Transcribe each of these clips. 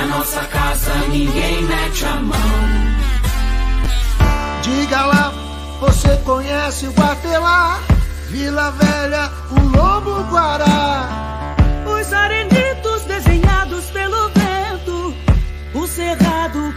Na nossa casa ninguém mete a mão. Diga lá, você conhece o Guatelá? Vila Velha, o Lobo Guará. Os arenitos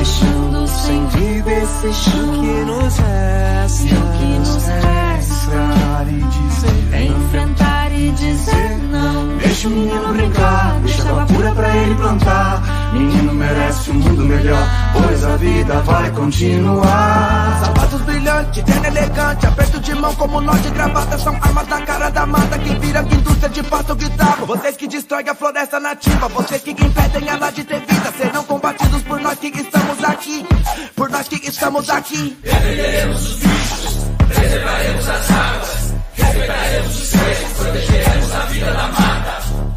Deixando sem vida esse chão. que nos resta? E o que nos resta? Enfrentar e dizer É enfrentar e dizer não. Deixa o menino brincar, deixa água pura pra ele plantar. Menino merece um mundo melhor, pois a vida vai continuar. Sapatos brilhantes, terno elegante, aperto de mão como nó de gravata São armas na cara da mata que vira indústria de pasto guitarra Vocês que destroem a floresta nativa, vocês que impedem ela de ter vida Serão combatidos por nós que estamos aqui, por nós que estamos aqui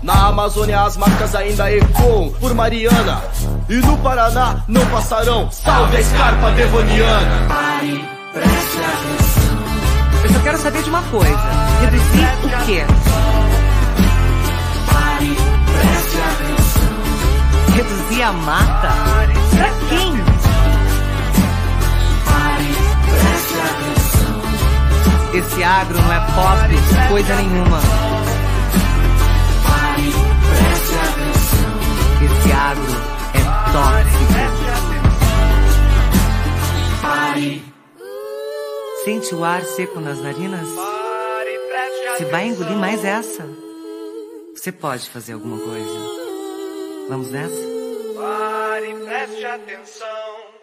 Na Amazônia as marcas ainda ecoam por Mariana. E no Paraná não passarão. Salve a escarpa devoniana! Pare, preste atenção. Eu só quero saber de uma coisa. Reduzir o quê? Pare, preste atenção. Reduzir a mata? Pra? Esse agro não é pop, coisa nenhuma. Esse agro é tóxico. Sente o ar seco nas narinas? Se vai engolir mais essa, você pode fazer alguma coisa. Vamos nessa? Pare, preste atenção.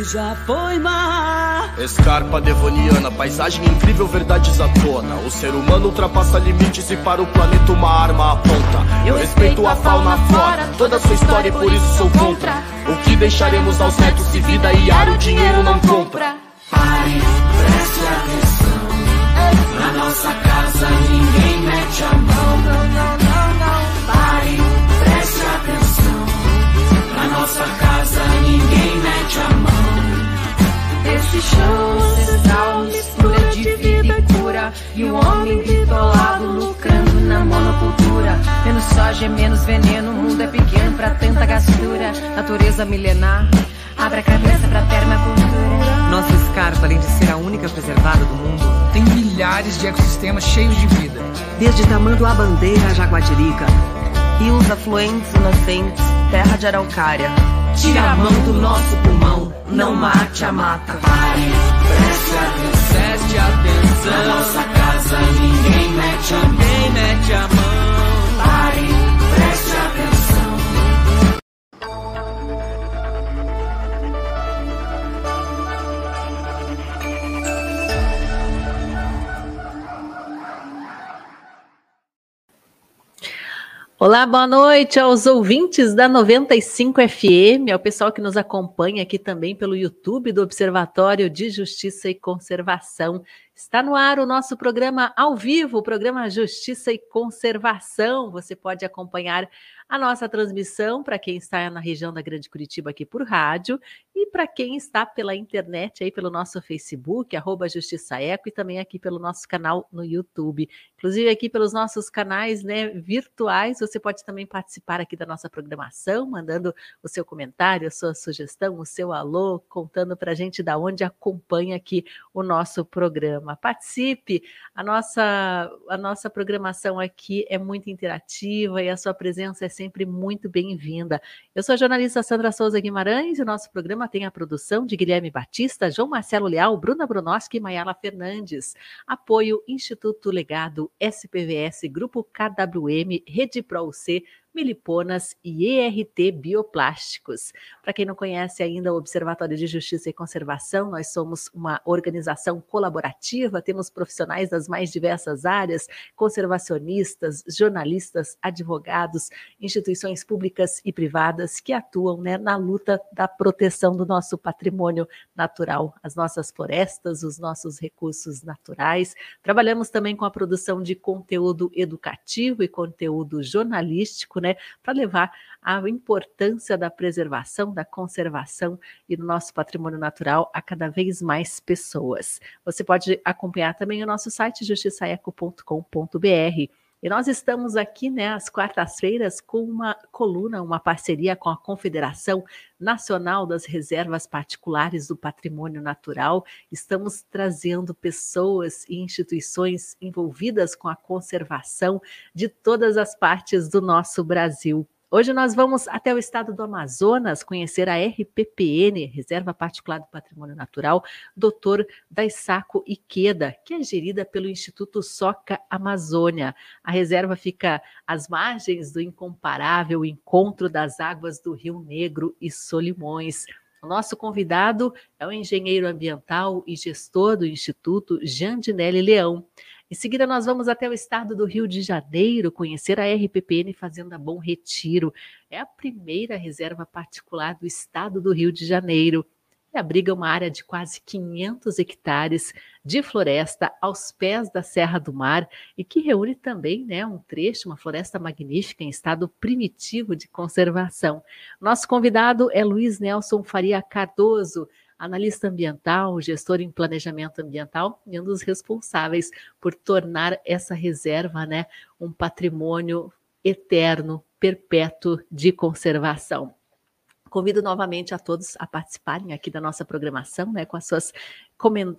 que já foi mar. Escarpa devoniana, paisagem incrível, verdades à tona. O ser humano ultrapassa limites e para o planeta uma arma aponta. Eu respeito a fauna, a flora, toda a sua história e por isso sou contra. O que deixaremos aos netos se vida e ar o dinheiro não compra? Pare, preste atenção. Menos soja, menos veneno, o mundo é pequeno pra tanta gastura. Natureza milenar, abre a cabeça pra permacultura. Nossa escarpa, além de ser a única preservada do mundo, Tem milhares de ecossistemas cheios de vida. desde Tamanduá Bandeira a Jaguatirica, rios afluentes e nascentes, terra de araucária. Tira a mão do nosso pulmão, não mate a mata. Pare, preste atenção. Preste Na atenção. nossa casa ninguém mete a mão. Olá, boa noite aos ouvintes da 95 FM, ao pessoal que nos acompanha aqui também pelo YouTube do Observatório de Justiça e Conservação. Está no ar o nosso programa ao vivo, o programa Justiça e Conservação. Você pode acompanhar a nossa transmissão para quem está na região da Grande Curitiba aqui por rádio e para quem está pela internet aí pelo nosso Facebook, arroba Justiça Eco, e também aqui pelo nosso canal no YouTube. Inclusive aqui pelos nossos canais né, virtuais, você pode também participar aqui da nossa programação, mandando o seu comentário, a sua sugestão, o seu alô, contando para a gente da onde acompanha aqui o nosso programa. Participe, a nossa, a nossa programação aqui é muito interativa e a sua presença é sempre muito bem-vinda. Eu sou a jornalista Sandra Souza Guimarães e o nosso programa tem a produção de Guilherme Batista, João Marcelo Leal, Bruna Brunoski e Mayala Fernandes. Apoio Instituto Legado, SPVS, Grupo KWM, Rede Pro C, Miliponas e ERT Bioplásticos. Para quem não conhece ainda o Observatório de Justiça e Conservação, nós somos uma organização colaborativa, temos profissionais das mais diversas áreas, conservacionistas, jornalistas, advogados, instituições públicas e privadas que atuam né, na luta da proteção do nosso patrimônio natural, as nossas florestas, os nossos recursos naturais. Trabalhamos também com a produção de conteúdo educativo e conteúdo jornalístico né, para levar a importância da preservação, da conservação e do nosso patrimônio natural a cada vez mais pessoas. Você pode acompanhar também o nosso site justiçaeco.com.br. E nós estamos aqui, né, às quartas-feiras, com uma coluna, uma parceria com a Confederação Nacional das Reservas Particulares do Patrimônio Natural. Estamos trazendo pessoas e instituições envolvidas com a conservação de todas as partes do nosso Brasil. Hoje nós vamos até o estado do Amazonas conhecer a RPPN, Reserva Particular do Patrimônio Natural, Dr. Daisaco Ikeda, que é gerida pelo Instituto Soca Amazônia. A reserva fica às margens do incomparável encontro das águas do Rio Negro e Solimões. O nosso convidado é o engenheiro ambiental e gestor do Instituto Jandinelli Leão. Em seguida, nós vamos até o estado do Rio de Janeiro conhecer a RPPN Fazenda Bom Retiro. É a primeira reserva particular do estado do Rio de Janeiro. E abriga uma área de quase 500 hectares de floresta aos pés da Serra do Mar e que reúne também né, um trecho, uma floresta magnífica em estado primitivo de conservação. Nosso convidado é Luiz Nelson Faria Cardoso, analista ambiental, gestor em planejamento ambiental e um dos responsáveis por tornar essa reserva né, um patrimônio eterno, perpétuo de conservação. Convido novamente a todos a participarem aqui da nossa programação, né, com as suas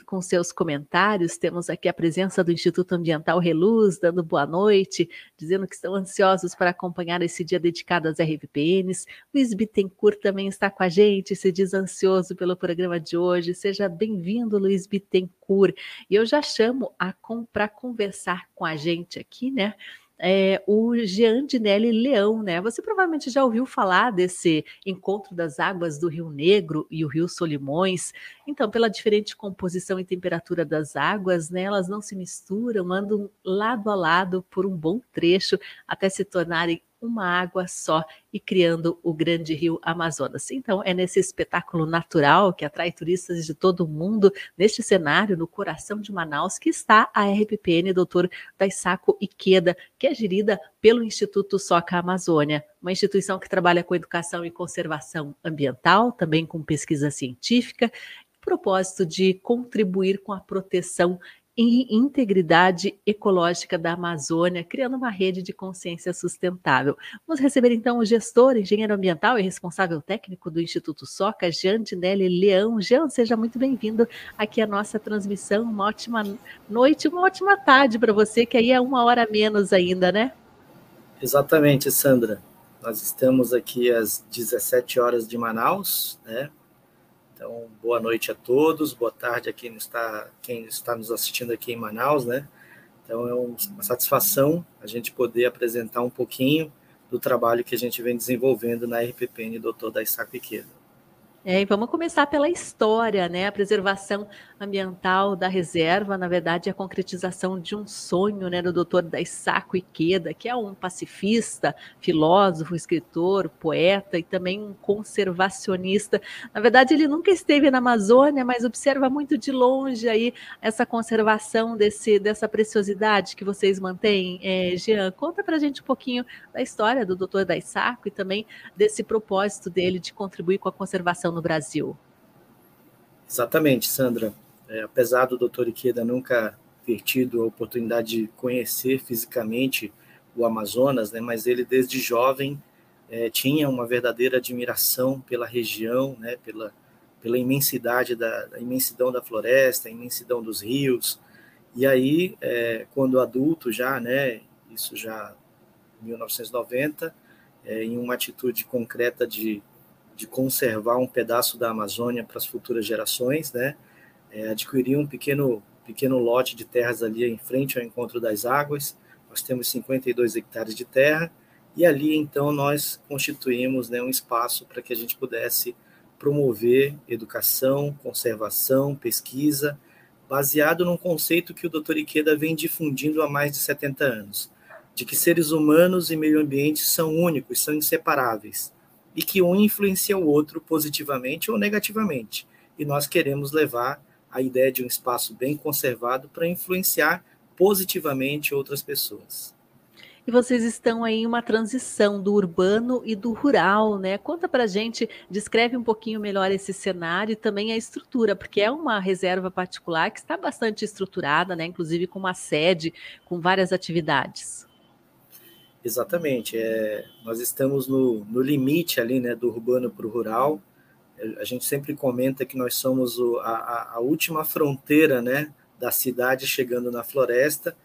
com seus comentários. Temos aqui a presença do Instituto Ambiental Reluz, dando boa noite, dizendo que estão ansiosos para acompanhar esse dia dedicado às RVPNs. Luiz Bittencourt também está com a gente, se diz ansioso pelo programa de hoje. Seja bem-vindo, Luiz Bittencourt. E eu já chamo a para conversar com a gente aqui, né? É, o Jean Dinelli Leão, né? Você provavelmente já ouviu falar desse encontro das águas do Rio Negro e o Rio Solimões. Então, pela diferente composição e temperatura das águas, né, elas não se misturam, andam lado a lado por um bom trecho até se tornarem uma água só e criando o grande rio Amazonas. Então, é nesse espetáculo natural que atrai turistas de todo o mundo, neste cenário, no coração de Manaus, que está a RPPN Dr. Daisaco Ikeda, que é gerida pelo Instituto Soca Amazônia, uma instituição que trabalha com educação e conservação ambiental, também com pesquisa científica, propósito de contribuir com a proteção e integridade ecológica da Amazônia, criando uma rede de consciência sustentável. Vamos receber então o gestor, engenheiro ambiental e responsável técnico do Instituto Soca, Jean Dinelli Leão. Jean, seja muito bem-vindo aqui à nossa transmissão. Uma ótima noite, uma ótima tarde para você, que aí é uma hora menos ainda, né? Exatamente, Sandra. Nós estamos aqui às 17 horas de Manaus, né? Então, boa noite a todos, boa tarde a quem está, quem está nos assistindo aqui em Manaus, né? Então, é uma satisfação a gente poder apresentar um pouquinho do trabalho que a gente vem desenvolvendo na RPPN Doutor da Isaco É, e vamos começar pela história, né? A preservação ambiental da reserva, na verdade, é a concretização de um sonho, né, do Dr. Daisaku Ikeda, que é um pacifista, filósofo, escritor, poeta e também um conservacionista. Na verdade, ele nunca esteve na Amazônia, mas observa muito de longe aí essa conservação desse, dessa preciosidade que vocês mantêm. É, Jean, conta para a gente um pouquinho da história do Dr. Daisaku e também desse propósito dele de contribuir com a conservação no Brasil. Exatamente, Sandra. É, apesar do Dr. Ikeda nunca ter tido a oportunidade de conhecer fisicamente o Amazonas, né, mas ele desde jovem é, tinha uma verdadeira admiração pela região, né, pela, pela imensidade da, da, imensidão da floresta, a imensidão dos rios. E aí, é, quando adulto já, né, isso já em 1990, é, em uma atitude concreta de de conservar um pedaço da Amazônia para as futuras gerações, né? É, adquirir um pequeno, pequeno lote de terras ali em frente ao encontro das águas. Nós temos 52 hectares de terra e ali então nós constituímos né, um espaço para que a gente pudesse promover educação, conservação, pesquisa, baseado num conceito que o Dr. Ikeda vem difundindo há mais de 70 anos, de que seres humanos e meio ambiente são únicos, são inseparáveis e que um influencia o outro positivamente ou negativamente. E nós queremos levar a ideia de um espaço bem conservado para influenciar positivamente outras pessoas. E vocês estão aí em uma transição do urbano e do rural, né? Conta para gente, descreve um pouquinho melhor esse cenário e também a estrutura, porque é uma reserva particular que está bastante estruturada, né? Inclusive com uma sede, com várias atividades. Exatamente. É, nós estamos no, no limite ali, né, do urbano para o rural. A gente sempre comenta que nós somos o, a, a última fronteira, né, da cidade chegando na floresta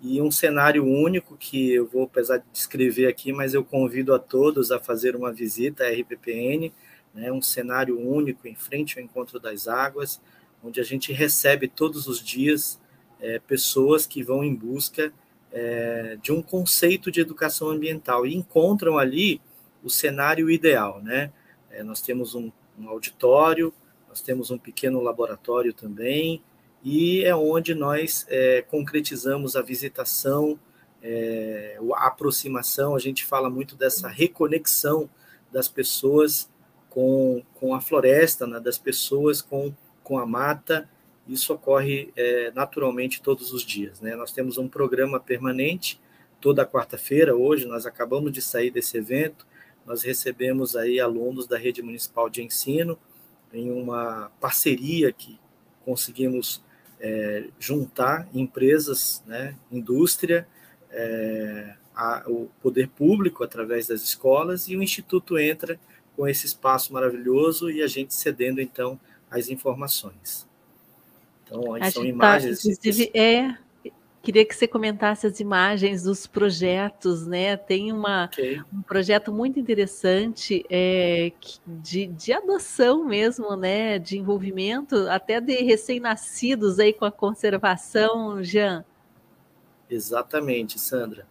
e um cenário único que eu vou apesar de descrever aqui, mas eu convido a todos a fazer uma visita à RPPN, né, um cenário único em frente ao Encontro das Águas, onde a gente recebe todos os dias é, pessoas que vão em busca é, de um conceito de educação ambiental e encontram ali o cenário ideal, né? É, nós temos um, um, auditório, nós temos um pequeno laboratório também, e é onde nós é, concretizamos a visitação, é, a aproximação, a gente fala muito dessa reconexão das pessoas com, com a floresta, né? das pessoas com, com a mata, isso ocorre é, naturalmente todos os dias. Né? Nós temos um programa permanente toda quarta-feira. Hoje nós acabamos de sair desse evento. Nós recebemos aí alunos da rede municipal de ensino em uma parceria que conseguimos é, juntar empresas, né, indústria, é, a, o poder público através das escolas e o instituto entra com esse espaço maravilhoso e a gente cedendo então as informações. Então, aí são tá, imagens. Tá, inclusive, é, queria que você comentasse as imagens dos projetos, né? Tem uma, okay. um projeto muito interessante é, de, de adoção mesmo, né? De envolvimento até de recém-nascidos aí com a conservação, Jean. Exatamente, Sandra.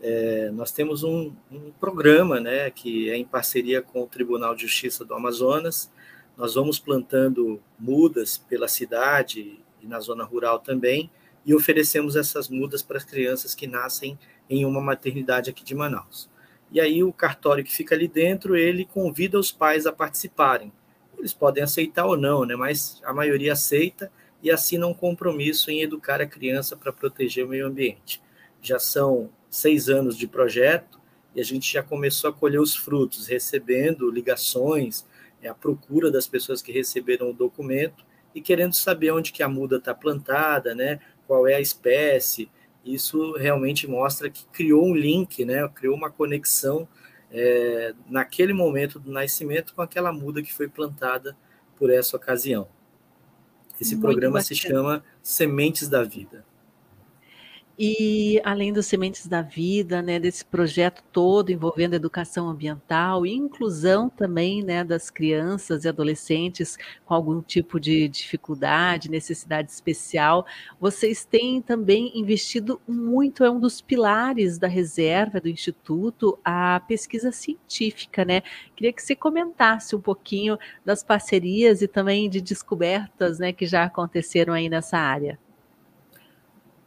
É, nós temos um, um, programa né, que é em parceria com o Tribunal de Justiça do Amazonas, nós vamos plantando mudas pela cidade e na zona rural também, e oferecemos essas mudas para as crianças que nascem em uma maternidade aqui de Manaus. E aí o cartório que fica ali dentro, ele convida os pais a participarem. Eles podem aceitar ou não, né? mas a maioria aceita e assina um compromisso em educar a criança para proteger o meio ambiente. Já são seis anos de projeto e a gente já começou a colher os frutos, recebendo ligações, é a procura das pessoas que receberam o documento e querendo saber onde que a muda está plantada, né? Qual é a espécie. Isso realmente mostra que criou um link, né? Criou uma conexão é, naquele momento do nascimento com aquela muda que foi plantada por essa ocasião. Esse Muito programa bacana. se chama Sementes da Vida. E além dos Sementes da Vida, né, desse projeto todo envolvendo educação ambiental e inclusão também, né, das crianças e adolescentes com algum tipo de dificuldade, necessidade especial, vocês têm também investido muito, é um dos pilares da reserva do Instituto, a pesquisa científica, né? Queria que você comentasse um pouquinho das parcerias e também de descobertas, né, que já aconteceram aí nessa área.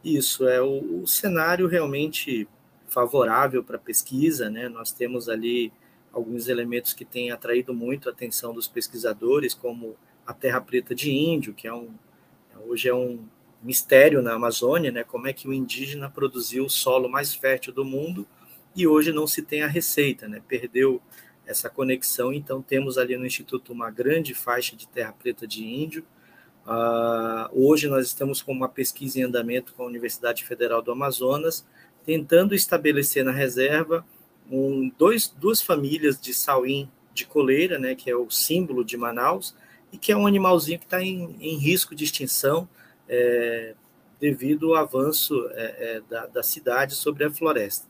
Isso, é o, o cenário realmente favorável para pesquisa, né? Nós temos ali alguns elementos que têm atraído muito a atenção dos pesquisadores, como a terra preta de índio, que é um hoje é um mistério na Amazônia, né? Como é que o indígena produziu o solo mais fértil do mundo e hoje não se tem a receita, né? Perdeu essa conexão, então temos ali no instituto uma grande faixa de terra preta de índio Uh, hoje nós estamos com uma pesquisa em andamento com a Universidade Federal do Amazonas, tentando estabelecer na reserva um, dois, duas famílias de sauim de coleira, né, que é o símbolo de Manaus, e que é um animalzinho que está em, em, risco de extinção é, devido ao avanço é, é, da, da cidade sobre a floresta.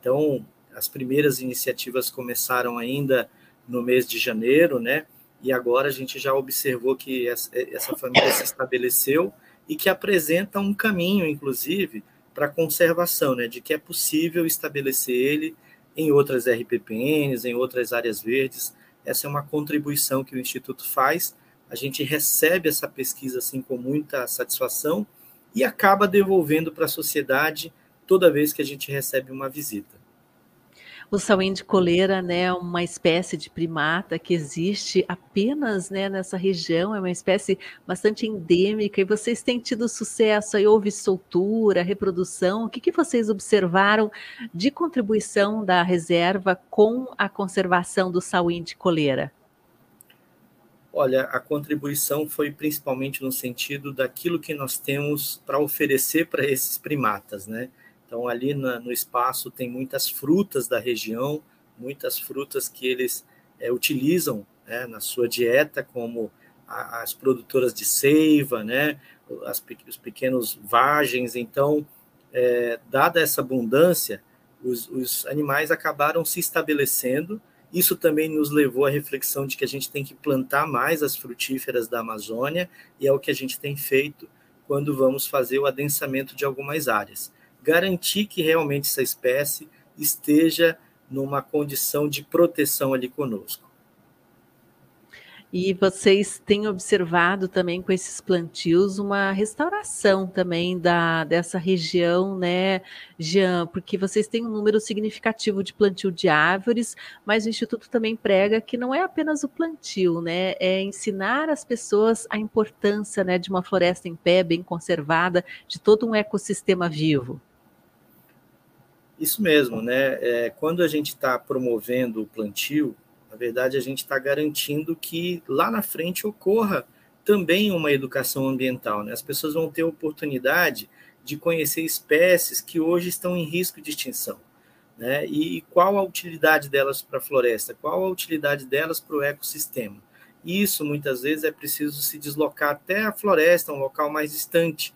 Então, as primeiras iniciativas começaram ainda no mês de janeiro, né? E agora a gente já observou que essa família se estabeleceu e que apresenta um caminho, inclusive, para conservação, né, de que é possível estabelecer ele em outras RPPNs, em outras áreas verdes. Essa é uma contribuição que o Instituto faz. A gente recebe essa pesquisa assim com muita satisfação e acaba devolvendo para a sociedade toda vez que a gente recebe uma visita. O sauim de coleira, né, é uma espécie de primata que existe apenas, né, nessa região, é uma espécie bastante endêmica e vocês têm tido sucesso, aí houve soltura, reprodução, o que, que vocês observaram de contribuição da reserva com a conservação do sauim de coleira? Olha, a contribuição foi principalmente no sentido daquilo que nós temos para oferecer para esses primatas, né? Então, ali na, no espaço tem muitas frutas da região, muitas frutas que eles é, utilizam né, na sua dieta, como a, as produtoras de seiva, né, as, os pequenos vagens. Então, é, dada essa abundância, os, os animais acabaram se estabelecendo. Isso também nos levou à reflexão de que a gente tem que plantar mais as frutíferas da Amazônia, e é o que a gente tem feito quando vamos fazer o adensamento de algumas áreas garantir que realmente essa espécie esteja numa condição de proteção ali conosco. E vocês têm observado também com esses plantios uma restauração também da, dessa região, né, Jean? Porque vocês têm um número significativo de plantio de árvores, mas o Instituto também prega que não é apenas o plantio, né? É ensinar as pessoas a importância né, de uma floresta em pé, bem conservada, de todo um ecossistema vivo. Isso mesmo, né? É, quando a gente está promovendo o plantio, na verdade a gente está garantindo que lá na frente ocorra também uma educação ambiental. Né? As pessoas vão ter oportunidade de conhecer espécies que hoje estão em risco de extinção. Né? E, e qual a utilidade delas para a floresta? Qual a utilidade delas para o ecossistema? Isso muitas vezes é preciso se deslocar até a floresta, um local mais distante,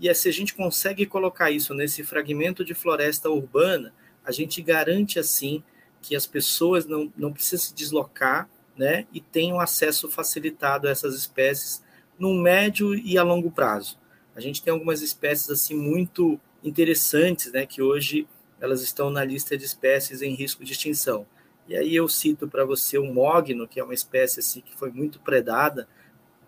e é, se a gente consegue colocar isso nesse fragmento de floresta urbana, a gente garante assim que as pessoas não, não precisam se deslocar né, e tenham acesso facilitado a essas espécies no médio e a longo prazo. A gente tem algumas espécies assim muito interessantes, né, que hoje elas estão na lista de espécies em risco de extinção. E aí eu cito para você o mogno, que é uma espécie assim que foi muito predada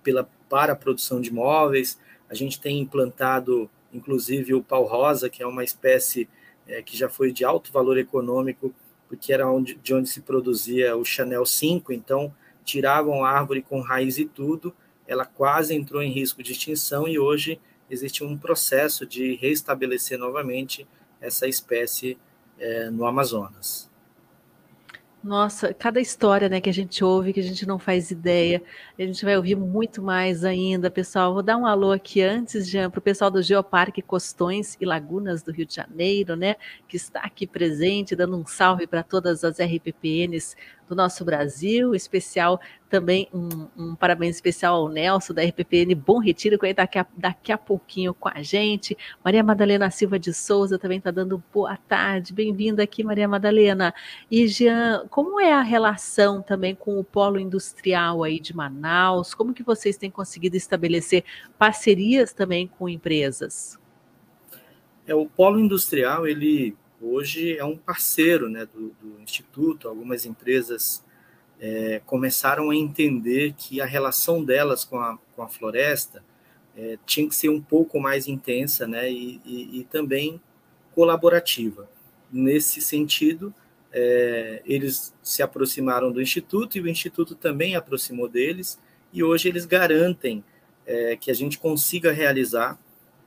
pela para a produção de móveis, a gente tem implantado, inclusive, o pau rosa, que é uma espécie é, que já foi de alto valor econômico, porque era onde, de onde se produzia o Chanel 5, então tiravam a árvore com raiz e tudo, ela quase entrou em risco de extinção e hoje existe um processo de restabelecer novamente essa espécie é, no Amazonas. Nossa, cada história, né, que a gente ouve, que a gente não faz ideia. A gente vai ouvir muito mais ainda, pessoal. Vou dar um alô aqui antes, Jean, para o pessoal do Geoparque Costões e Lagunas do Rio de Janeiro, né, que está aqui presente, dando um salve para todas as RPPNs do nosso Brasil, especial também um, um, parabéns especial ao Nelson da RPPN Bom Retiro, que vai daqui a, daqui a pouquinho com a gente. Maria Madalena Silva de Souza também está dando boa tarde. Bem-vinda aqui, Maria Madalena. E Jean, como é a relação também com o polo industrial aí de Manaus? Como que vocês têm conseguido estabelecer parcerias também com empresas? É, o polo industrial, ele hoje é um parceiro né, do, do Instituto, algumas empresas é, começaram a entender que a relação delas com a, com a floresta é, tinha que ser um pouco mais intensa né, e, e, e também colaborativa. Nesse sentido, é, eles se aproximaram do Instituto e o Instituto também aproximou deles, e hoje eles garantem é, que a gente consiga realizar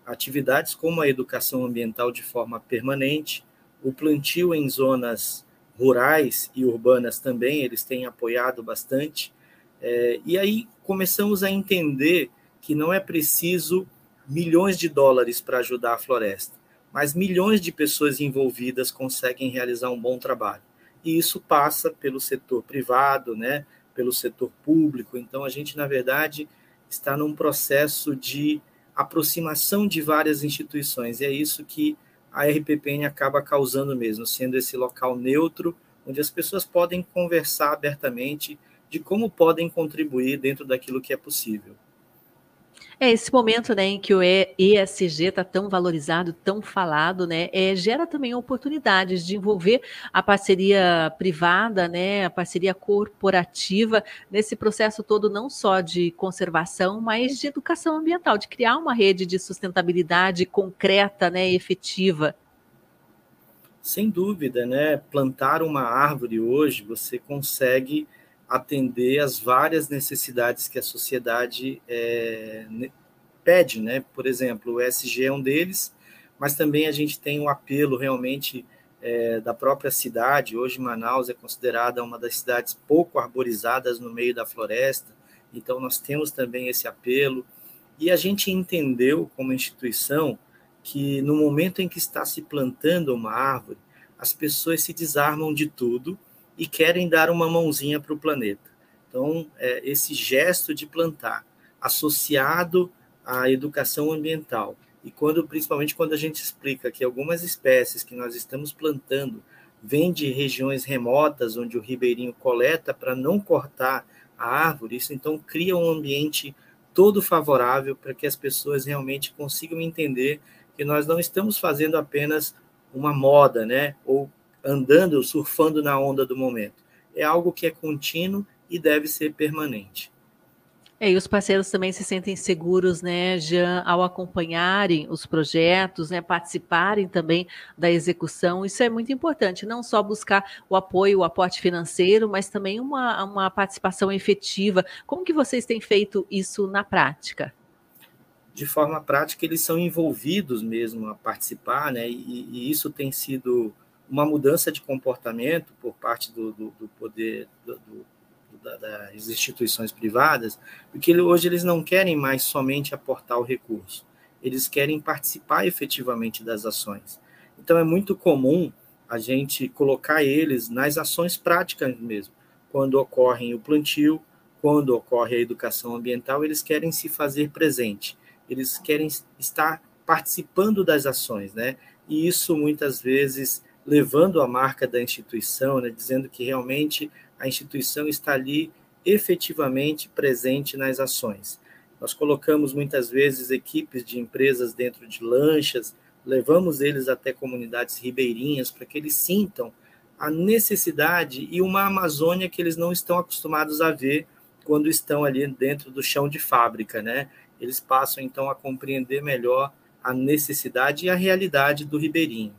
atividades como a educação ambiental de forma permanente, o plantio em zonas rurais e urbanas também, eles têm apoiado bastante. É, e aí começamos a entender que não é preciso milhões de dólares para ajudar a floresta, mas milhões de pessoas envolvidas conseguem realizar um bom trabalho. E isso passa pelo setor privado, né, pelo setor público. Então, a gente, na verdade, está num processo de aproximação de várias instituições. E é isso que a RPPN acaba causando mesmo, sendo esse local neutro, onde as pessoas podem conversar abertamente de como podem contribuir dentro daquilo que é possível. É esse momento, né, em que o ESG está tão valorizado, tão falado, né, é, gera também oportunidades de envolver a parceria privada, né, a parceria corporativa nesse processo todo, não só de conservação, mas de educação ambiental, de criar uma rede de sustentabilidade concreta, né, efetiva. Sem dúvida, né, plantar uma árvore hoje você consegue atender às várias necessidades que a sociedade é, pede, né? Por exemplo, o SG é um deles, mas também a gente tem um apelo realmente é, da própria cidade. Hoje, Manaus é considerada uma das cidades pouco arborizadas no meio da floresta, então nós temos também esse apelo. E a gente entendeu, como instituição, que no momento em que está se plantando uma árvore, as pessoas se desarmam de tudo e querem dar uma mãozinha para o planeta. Então, é, esse gesto de plantar, associado à educação ambiental, e quando, principalmente quando a gente explica que algumas espécies que nós estamos plantando vêm de regiões remotas, onde o ribeirinho coleta para não cortar a árvore, isso então cria um ambiente todo favorável para que as pessoas realmente consigam entender que nós não estamos fazendo apenas uma moda, né? Ou andando, surfando na onda do momento. É algo que é contínuo e deve ser permanente. É, e os parceiros também se sentem seguros, né, Jean, ao acompanharem os projetos, né, participarem também da execução. Isso é muito importante, não só buscar o apoio, o aporte financeiro, mas também uma, uma participação efetiva. Como que vocês têm feito isso na prática? De forma prática, eles são envolvidos mesmo a participar, né, e, e isso tem sido uma mudança de comportamento por parte do, do, do poder do, das instituições privadas, porque hoje eles não querem mais somente aportar o recurso, eles querem participar efetivamente das ações. Então é muito comum a gente colocar eles nas ações práticas mesmo. Quando ocorre o plantio, quando ocorre a educação ambiental, eles querem se fazer presente, eles querem estar participando das ações, né? E isso muitas vezes levando a marca da instituição, né, dizendo que realmente a instituição está ali efetivamente presente nas ações. Nós colocamos muitas vezes equipes de empresas dentro de lanchas, levamos eles até comunidades ribeirinhas para que eles sintam a necessidade e uma Amazônia que eles não estão acostumados a ver quando estão ali dentro do chão de fábrica, né? Eles passam então a compreender melhor a necessidade e a realidade do ribeirinho.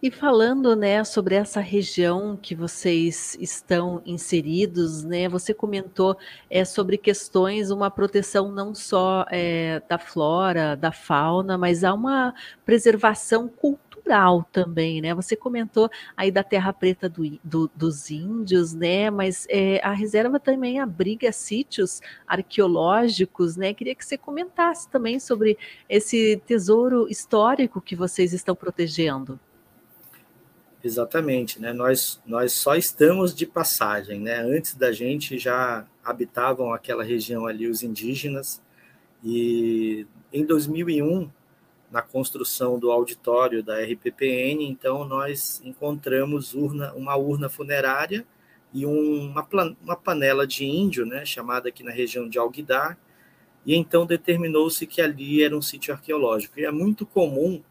E falando, né, sobre essa região que vocês estão inseridos, né, você comentou é, sobre questões, uma proteção não só é, da flora, da fauna, mas há uma preservação cultural também, né? Você comentou aí da Terra Preta do, do, dos índios, né? Mas é, a reserva também abriga sítios arqueológicos, né? Queria que você comentasse também sobre esse tesouro histórico que vocês estão protegendo. Exatamente, né? Nós, nós só estamos de passagem, né? Antes da gente já habitavam aquela região ali os indígenas e em 2001 na construção do auditório da RPPN, então nós encontramos urna, uma urna funerária e uma, uma panela de índio, né, chamada aqui na região de Alguidar, e então determinou-se que ali era um sítio arqueológico. E é muito comum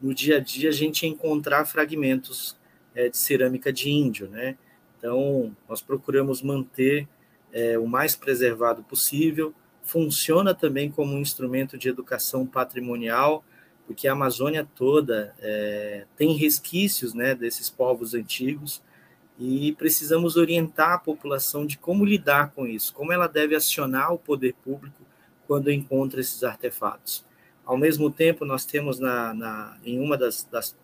no dia a dia a gente encontrar fragmentos é, de cerâmica de índio, né? Então nós procuramos manter é, o mais preservado possível. Funciona também como um instrumento de educação patrimonial porque a Amazônia toda é, tem resquícios né, desses povos antigos e precisamos orientar a população de como lidar com isso, como ela deve acionar o poder público quando encontra esses artefatos. Ao mesmo tempo, nós temos na, na em uma das, das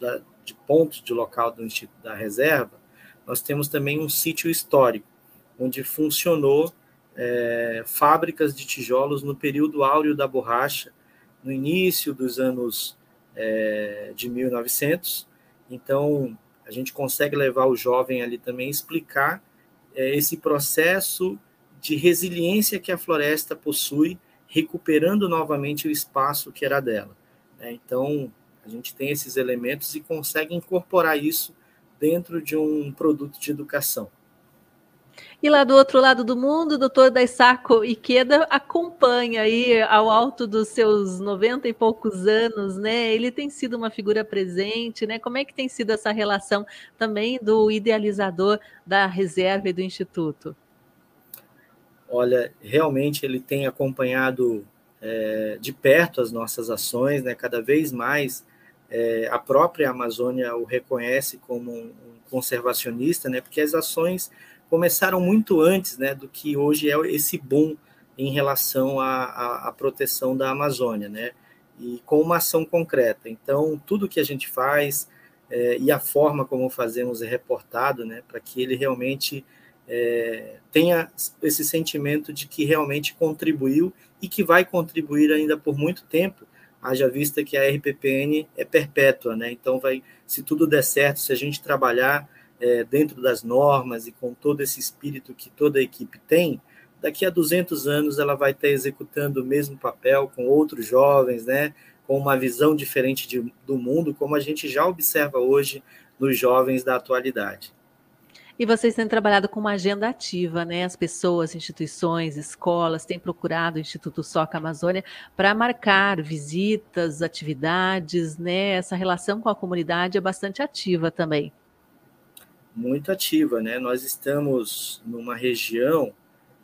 da, de pontos de local do Instituto da Reserva, nós temos também um sítio histórico, onde funcionou é, fábricas de tijolos no período áureo da borracha, no início dos anos é, de 1900. Então, a gente consegue levar o jovem ali também explicar é, esse processo de resiliência que a floresta possui, recuperando novamente o espaço que era dela. Né? Então, a gente tem esses elementos e consegue incorporar isso dentro de um produto de educação. E lá do outro lado do mundo, o doutor Daisako Ikeda acompanha aí ao alto dos seus 90 e poucos anos, né? Ele tem sido uma figura presente, né? Como é que tem sido essa relação também do idealizador da reserva e do Instituto? Olha, realmente ele tem acompanhado é, de perto as nossas ações, né? Cada vez mais é, a própria Amazônia o reconhece como um conservacionista, né? Porque as ações começaram muito antes né, do que hoje é esse boom em relação à, à, à, proteção da Amazônia, né? E com uma ação concreta. Então, tudo que a gente faz é, e a forma como fazemos é reportado, né? Para que ele realmente é, tenha esse sentimento de que realmente contribuiu e que vai contribuir ainda por muito tempo, haja vista que a RPPN é perpétua, né? Então, vai, se tudo der certo, se a gente trabalhar é, dentro das normas e com todo esse espírito que toda a equipe tem, daqui a 200 anos ela vai estar executando o mesmo papel com outros jovens, né, com uma visão diferente de, do mundo, como a gente já observa hoje nos jovens da atualidade. E vocês têm trabalhado com uma agenda ativa, né? As pessoas, instituições, escolas têm procurado o Instituto Soca Amazônia para marcar visitas, atividades, né? Essa relação com a comunidade é bastante ativa também muito ativa, né? Nós estamos numa região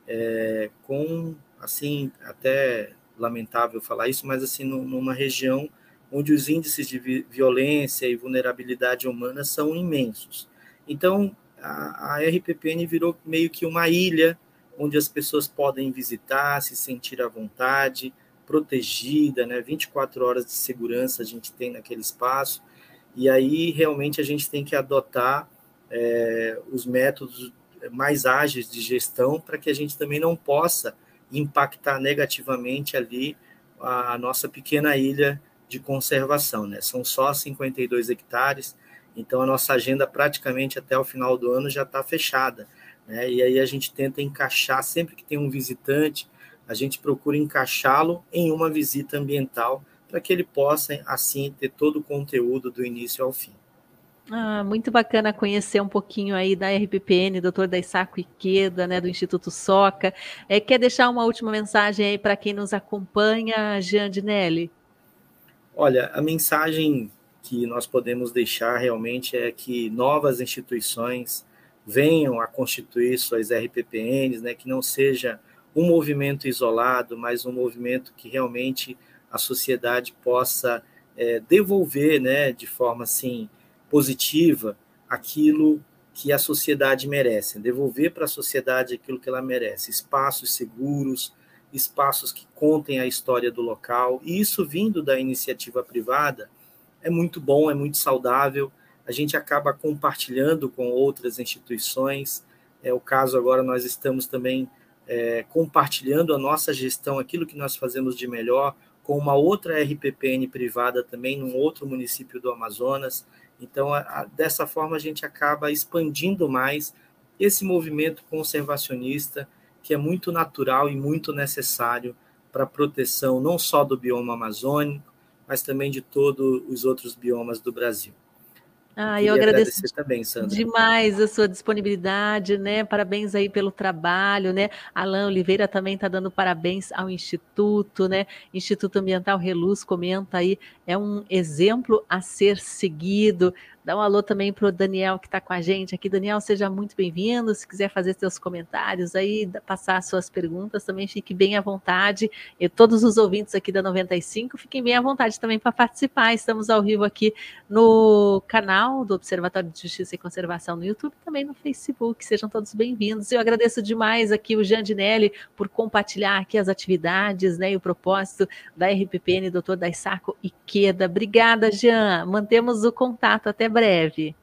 é, com, assim, até lamentável falar isso, mas assim, numa região onde os índices de violência e vulnerabilidade humana são imensos. Então, a, a RPPN virou meio que uma ilha onde as pessoas podem visitar, se sentir à vontade, protegida, né? 24 horas de segurança a gente tem naquele espaço. E aí realmente a gente tem que adotar é, os métodos mais ágeis de gestão para que a gente também não possa impactar negativamente ali a nossa pequena ilha de conservação. Né? São só 52 hectares, então a nossa agenda praticamente até o final do ano já está fechada. Né? E aí a gente tenta encaixar, sempre que tem um visitante, a gente procura encaixá-lo em uma visita ambiental para que ele possa, assim, ter todo o conteúdo do início ao fim. Ah, muito bacana conhecer um pouquinho aí da RPPN, doutor Daisaco Iqueda, né, do Instituto Soca. É, quer deixar uma última mensagem aí para quem nos acompanha, Jean Dinelli? Olha, a mensagem que nós podemos deixar realmente é que novas instituições venham a constituir suas RPPNs, né, que não seja um movimento isolado, mas um movimento que realmente a sociedade possa é, devolver, né, de forma assim positiva aquilo que a sociedade merece, devolver para a sociedade aquilo que ela merece, espaços seguros, espaços que contem a história do local, e isso vindo da iniciativa privada é muito bom, é muito saudável, a gente acaba compartilhando com outras instituições, é o caso agora nós estamos também é, compartilhando a nossa gestão, aquilo que nós fazemos de melhor com uma outra RPPN privada também, num outro município do Amazonas. Então, a, a, dessa forma, a gente acaba expandindo mais esse movimento conservacionista, que é muito natural e muito necessário para a proteção não só do bioma amazônico, mas também de todos os outros biomas do Brasil. Ah, eu agradeço também, demais a sua disponibilidade, né? Parabéns aí pelo trabalho, né? Alan Oliveira também está dando parabéns ao Instituto, né? Instituto Ambiental Reluz comenta aí, é um exemplo a ser seguido. Dá um alô também para o Daniel que está com a gente aqui. Daniel, seja muito bem-vindo. Se quiser fazer seus comentários aí, passar suas perguntas, também fique bem à vontade. E todos os ouvintes aqui da 95, fiquem bem à vontade também para participar. Estamos ao vivo aqui no canal do Observatório de Justiça e Conservação no YouTube, também no Facebook. Sejam todos bem-vindos. Eu agradeço demais aqui o Jean Dinelli por compartilhar aqui as atividades né, e o propósito da RPPN, doutor Daissaco Iqueda. Obrigada, Jean. Mantemos o contato. Até breve.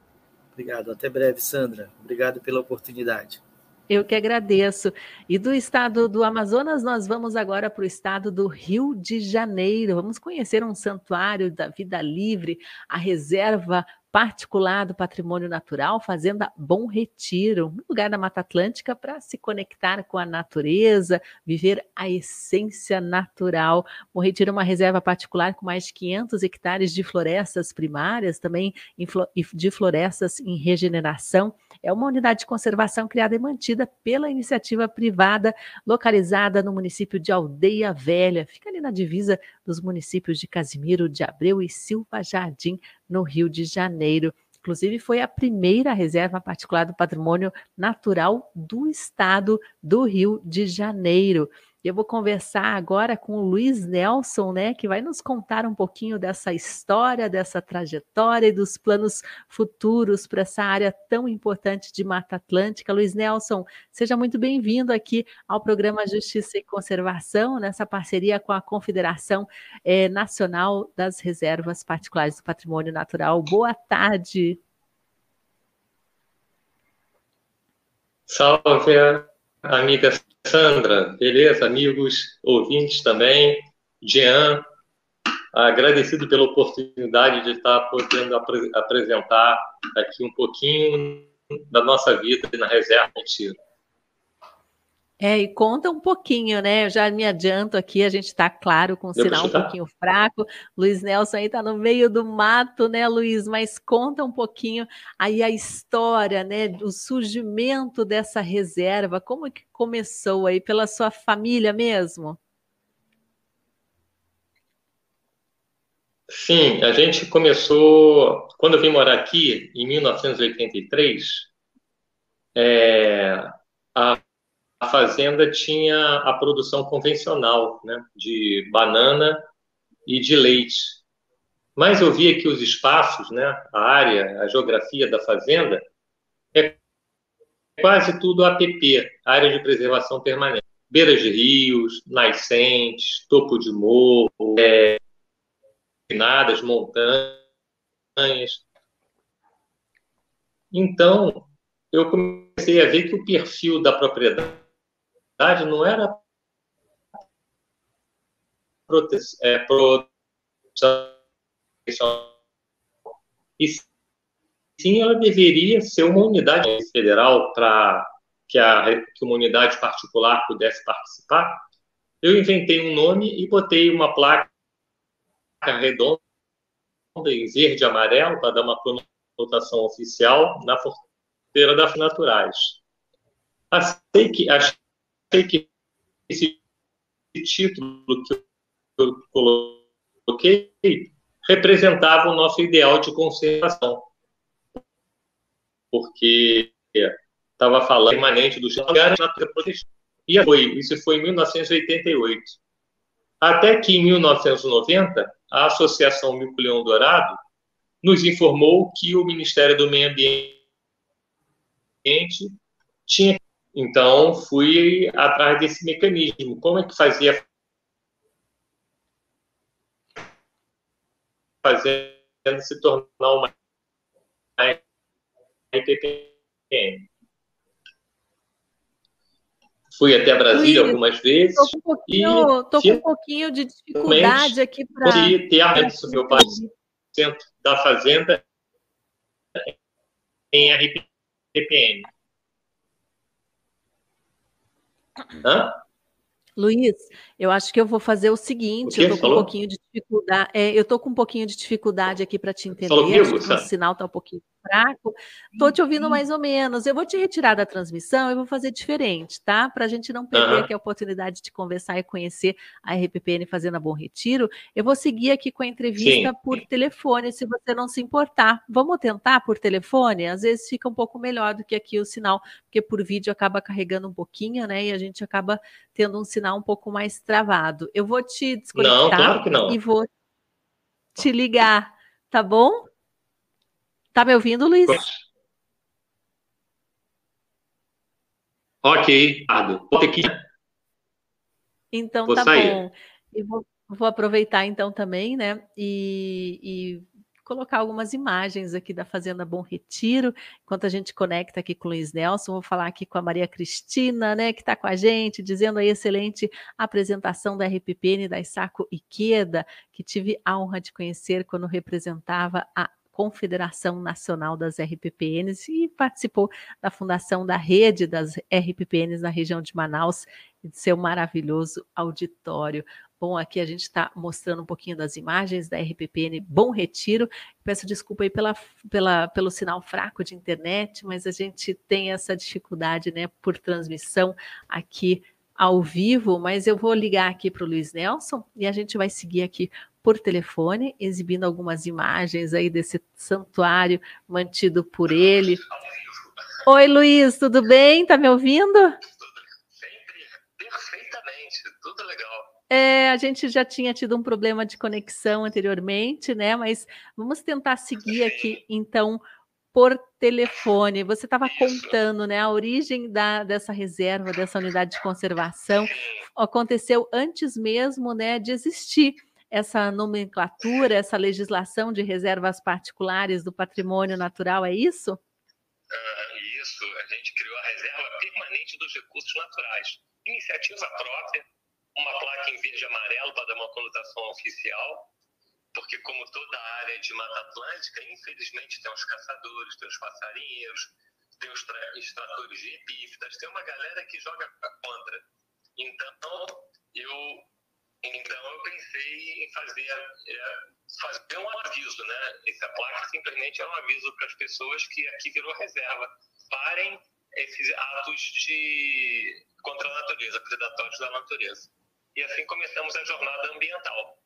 Obrigado, até breve, Sandra. Obrigado pela oportunidade. Eu que agradeço. E do estado do Amazonas, nós vamos agora para o estado do Rio de Janeiro. Vamos conhecer um santuário da vida livre, a reserva particular do patrimônio natural, Fazenda Bom Retiro, um lugar da Mata Atlântica para se conectar com a natureza, viver a essência natural. Bom Retiro é uma reserva particular com mais de 500 hectares de florestas primárias, também de florestas em regeneração. É uma unidade de conservação criada e mantida pela iniciativa privada, localizada no município de Aldeia Velha, fica ali na divisa dos municípios de Casimiro de Abreu e Silva Jardim, no Rio de Janeiro. Inclusive, foi a primeira reserva particular do patrimônio natural do estado do Rio de Janeiro. Eu vou conversar agora com o Luiz Nelson, né, que vai nos contar um pouquinho dessa história, dessa trajetória e dos planos futuros para essa área tão importante de Mata Atlântica. Luiz Nelson, seja muito bem-vindo aqui ao programa Justiça e Conservação, nessa parceria com a Confederação eh, Nacional das Reservas Particulares do Patrimônio Natural. Boa tarde. Salve, amiga Sandra, beleza? Amigos, ouvintes também, Jean, agradecido pela oportunidade de estar podendo apre apresentar aqui um pouquinho da nossa vida na reserva Mentira. É, e conta um pouquinho, né? Eu já me adianto aqui, a gente está claro com o sinal um pouquinho fraco. Luiz Nelson aí está no meio do mato, né, Luiz? Mas conta um pouquinho aí a história, né? O surgimento dessa reserva, como que começou aí pela sua família mesmo? Sim, a gente começou quando eu vim morar aqui em 1983. É, a a fazenda tinha a produção convencional, né, de banana e de leite. Mas eu via que os espaços, né, a área, a geografia da fazenda é quase tudo APP, área de preservação permanente. Beiras de rios, nascentes, topo de morro, é, montanhas. Então, eu comecei a ver que o perfil da propriedade verdade, não era é, proteção e sim ela deveria ser uma unidade federal para que, a, que uma unidade particular pudesse participar. Eu inventei um nome e botei uma placa redonda em verde e amarelo para dar uma conotação oficial na porteira das naturais. Achei que, achei sei que esse título que eu coloquei representava o nosso ideal de conservação, porque estava falando permanente do e foi isso foi em 1988. Até que em 1990 a Associação Mico Leão Dourado nos informou que o Ministério do Meio Ambiente tinha então, fui atrás desse mecanismo. Como é que fazia fazendo se tornar uma IPPM? Fui até Brasília Luiz, algumas vezes. Estou com um com um pouquinho de dificuldade aqui para. ter a do meu pai, centro da Fazenda, em RPPN. Hã? Luiz, eu acho que eu vou fazer o seguinte, o eu estou com um pouquinho de dificuldade, é, eu estou com um pouquinho de dificuldade aqui para te entender, comigo, o sinal está um pouquinho fraco. Estou te ouvindo mais ou menos. Eu vou te retirar da transmissão e vou fazer diferente, tá? Para a gente não perder uhum. aqui a oportunidade de conversar e conhecer a RPPN fazendo a Bom Retiro. Eu vou seguir aqui com a entrevista Sim. por telefone, se você não se importar. Vamos tentar por telefone? Às vezes fica um pouco melhor do que aqui o sinal, porque por vídeo acaba carregando um pouquinho, né? E a gente acaba tendo um sinal um pouco mais travado. Eu vou te desconectar não, claro e vou te ligar, tá bom? Tá me ouvindo, Luiz? Ok, vou ter que. Então vou tá sair. bom. E vou, vou, aproveitar então também, né? E, e, colocar algumas imagens aqui da Fazenda Bom Retiro, enquanto a gente conecta aqui com o Luiz Nelson. Vou falar aqui com a Maria Cristina, né, que está com a gente, dizendo a excelente apresentação da RPPN da Isaco Iqueda, que tive a honra de conhecer quando representava a Confederação Nacional das RPPNs e participou da fundação da rede das RPPNs na região de Manaus e de seu maravilhoso auditório. Bom, aqui a gente está mostrando um pouquinho das imagens da RPPN Bom Retiro. Peço desculpa aí pela, pela, pelo sinal fraco de internet, mas a gente tem essa dificuldade né, por transmissão aqui ao vivo, mas eu vou ligar aqui para o Luiz Nelson e a gente vai seguir aqui por telefone, exibindo algumas imagens aí desse santuário mantido por ele. Oi, Luiz, tudo bem? Tá me ouvindo? Perfeitamente, tudo legal. É, a gente já tinha tido um problema de conexão anteriormente, né? Mas vamos tentar seguir aqui, então, por telefone. Você estava contando, né? A origem da, dessa reserva, dessa unidade de conservação, aconteceu antes mesmo, né, de existir essa nomenclatura, essa legislação de reservas particulares do patrimônio natural, é isso? Uh, isso, a gente criou a Reserva Permanente dos Recursos Naturais. Iniciativa própria, uma placa em verde e amarelo para dar uma conotação oficial, porque como toda área de Mata Atlântica, infelizmente tem os caçadores, tem os passarinheiros, tem os extratores de epífitas, tem uma galera que joga contra. Então, eu então eu pensei em fazer, é, fazer um aviso, né? Essa placa simplesmente é um aviso para as pessoas que aqui virou reserva. Parem esses atos de contra a natureza, predatórios da natureza. E assim começamos a jornada ambiental.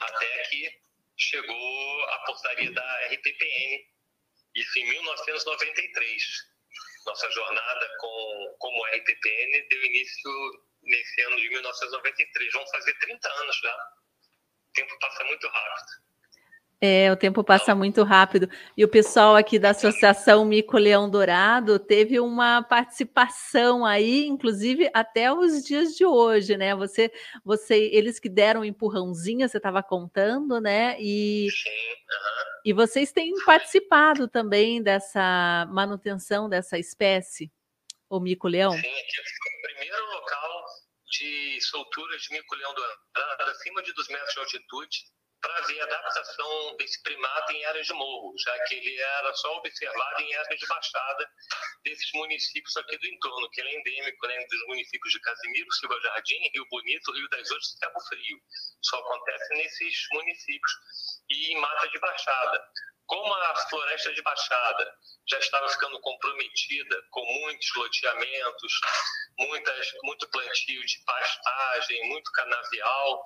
Até que chegou a portaria da RPPN, isso em 1993. Nossa jornada com, como RPPN deu início nesse ano de 1993. Vão fazer 30 anos já. O tempo passa muito rápido. É, o tempo passa muito rápido. E o pessoal aqui da Associação Mico Leão Dourado teve uma participação aí, inclusive até os dias de hoje, né? Você, você, eles que deram um empurrãozinho, você estava contando, né? E, Sim, uhum. e vocês têm participado também dessa manutenção dessa espécie, o mico leão? Sim, aqui foi o primeiro local de solturas de mico-leão dourado acima de 2 metros de altitude a adaptação desse primata em áreas de morro, já que ele era só observado em áreas de baixada desses municípios aqui do entorno, que ele é endêmico né, dos municípios de Casimiro, Silva Jardim, Rio Bonito, Rio das Ostras e Cabo Frio. Só acontece nesses municípios e em mata de baixada. Como a floresta de Baixada já estava ficando comprometida com muitos loteamentos, muitas, muito plantio de pastagem, muito canavial,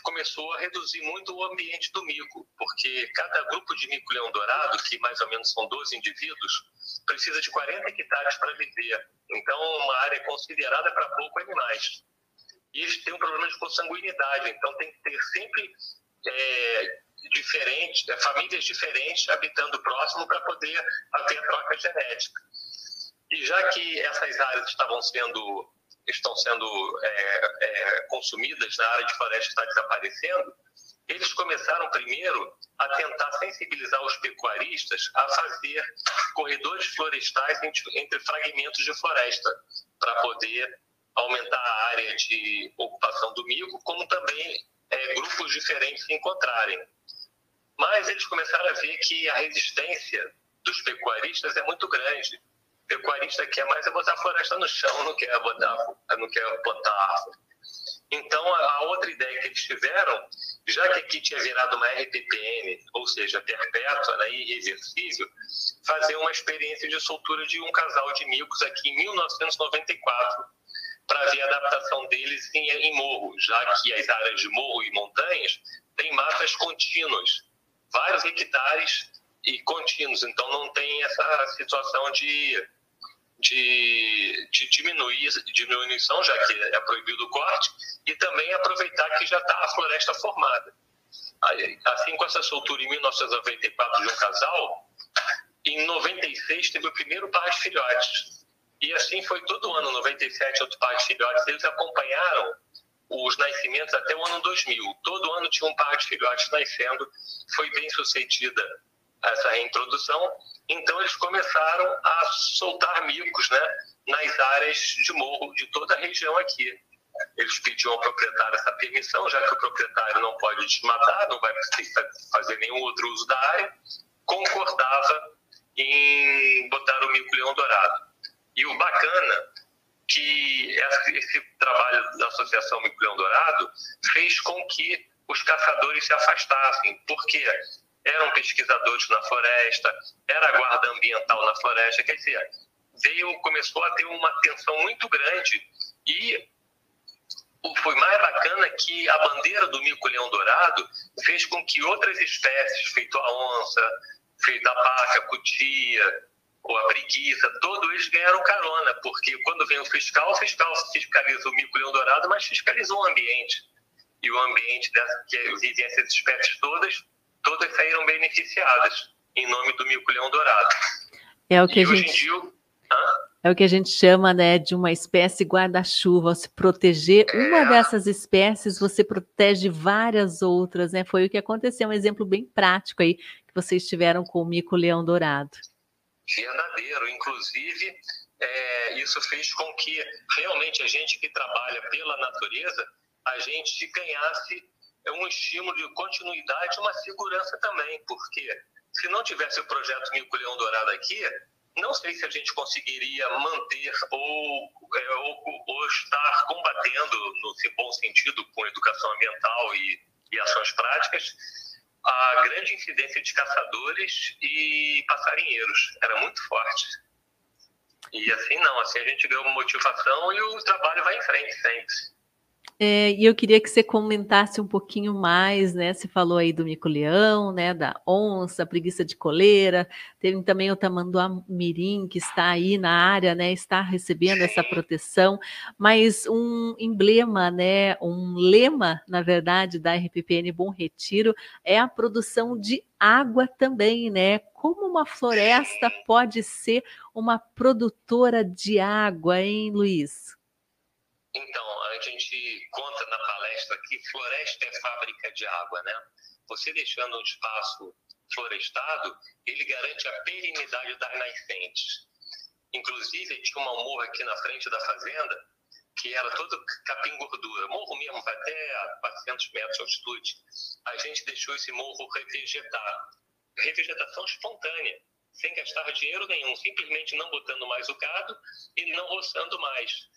começou a reduzir muito o ambiente do mico, porque cada grupo de mico-leão dourado, que mais ou menos são 12 indivíduos, precisa de 40 hectares para viver. Então, uma área considerada para poucos animais. E eles têm um problema de consanguinidade, então tem que ter sempre é, diferentes, é, famílias diferentes habitando próximo para poder haver troca genética. E já que essas áreas estavam sendo estão sendo é, é, consumidas na área de floresta está desaparecendo, eles começaram primeiro a tentar sensibilizar os pecuaristas a fazer corredores florestais entre, entre fragmentos de floresta, para poder aumentar a área de ocupação do mico, como também é, grupos diferentes se encontrarem. Mas eles começaram a ver que a resistência dos pecuaristas é muito grande. Pecuarista quer mais é botar a floresta no chão, não quer botar, não quer botar árvore. Então, a outra ideia que eles tiveram, já que aqui tinha virado uma RPPN, ou seja, perpétua, né, irreversível, fazer uma experiência de soltura de um casal de micos aqui em 1994, para ver a adaptação deles em, em morro, já que as áreas de morro e montanhas têm matas contínuas, vários hectares e contínuos, então não tem essa situação de de, de diminuir, diminuição, já que é proibido o corte, e também aproveitar que já está a floresta formada. Assim, com essa soltura em 1994 de um casal, em 96 teve o primeiro par de filhotes. E assim foi todo ano, 97, outro par de filhotes. Eles acompanharam os nascimentos até o ano 2000. Todo ano tinha um par de filhotes nascendo. Foi bem sucedida essa reintrodução. Então eles começaram a soltar micos né, nas áreas de morro de toda a região aqui. Eles pediam ao proprietário essa permissão, já que o proprietário não pode desmatar, não vai fazer nenhum outro uso da área, concordava em botar o mico leão dourado. E o bacana que esse trabalho da Associação Mico Leão Dourado fez com que os caçadores se afastassem, porque eram pesquisadores na floresta, era guarda ambiental na floresta, quer dizer, veio, começou a ter uma atenção muito grande e foi mais bacana que a bandeira do mico-leão dourado fez com que outras espécies, feito a onça, feito a paca, a cutia, ou a preguiça, todos eles ganharam carona, porque quando vem o fiscal, o fiscal fiscaliza o mico-leão dourado, mas fiscaliza o ambiente. E o ambiente dessa, que vivem essas espécies todas, todas saíram beneficiadas em nome do mico-leão dourado. É o que e a gente... Dia, é o que a gente chama né, de uma espécie guarda-chuva. Se proteger é... uma dessas espécies, você protege várias outras, né? Foi o que aconteceu, um exemplo bem prático aí que vocês tiveram com o mico-leão dourado. Verdadeiro. Inclusive, é, isso fez com que realmente a gente que trabalha pela natureza, a gente ganhasse é um estímulo de continuidade e uma segurança também, porque se não tivesse o projeto Mico Leão Dourado aqui, não sei se a gente conseguiria manter ou, é, ou, ou, estar combatendo, no bom sentido, com educação ambiental e, e ações práticas, a grande incidência de caçadores e passarinheiros. Era muito forte. E assim não, assim a gente ganhou motivação e o trabalho vai em frente sempre. É, e eu queria que você comentasse um pouquinho mais, né? Você falou aí do mico-leão, né? Da onça, preguiça de coleira, teve também o tamanduá mirim, que está aí na área, né? Está recebendo essa proteção, mas um emblema, né? Um lema, na verdade, da RPPN Bom Retiro é a produção de água também, né? Como uma floresta pode ser uma produtora de água, hein, Luiz? Então, a gente conta na palestra que floresta é fábrica de água, né? Você deixando um espaço florestado, ele garante a perenidade das nascentes. Inclusive, tinha uma morra aqui na frente da fazenda, que era todo capim gordura, morro mesmo, vai até a 400 metros de altitude. A gente deixou esse morro revegetar. Revegetação espontânea, sem gastar dinheiro nenhum, simplesmente não botando mais o gado e não roçando mais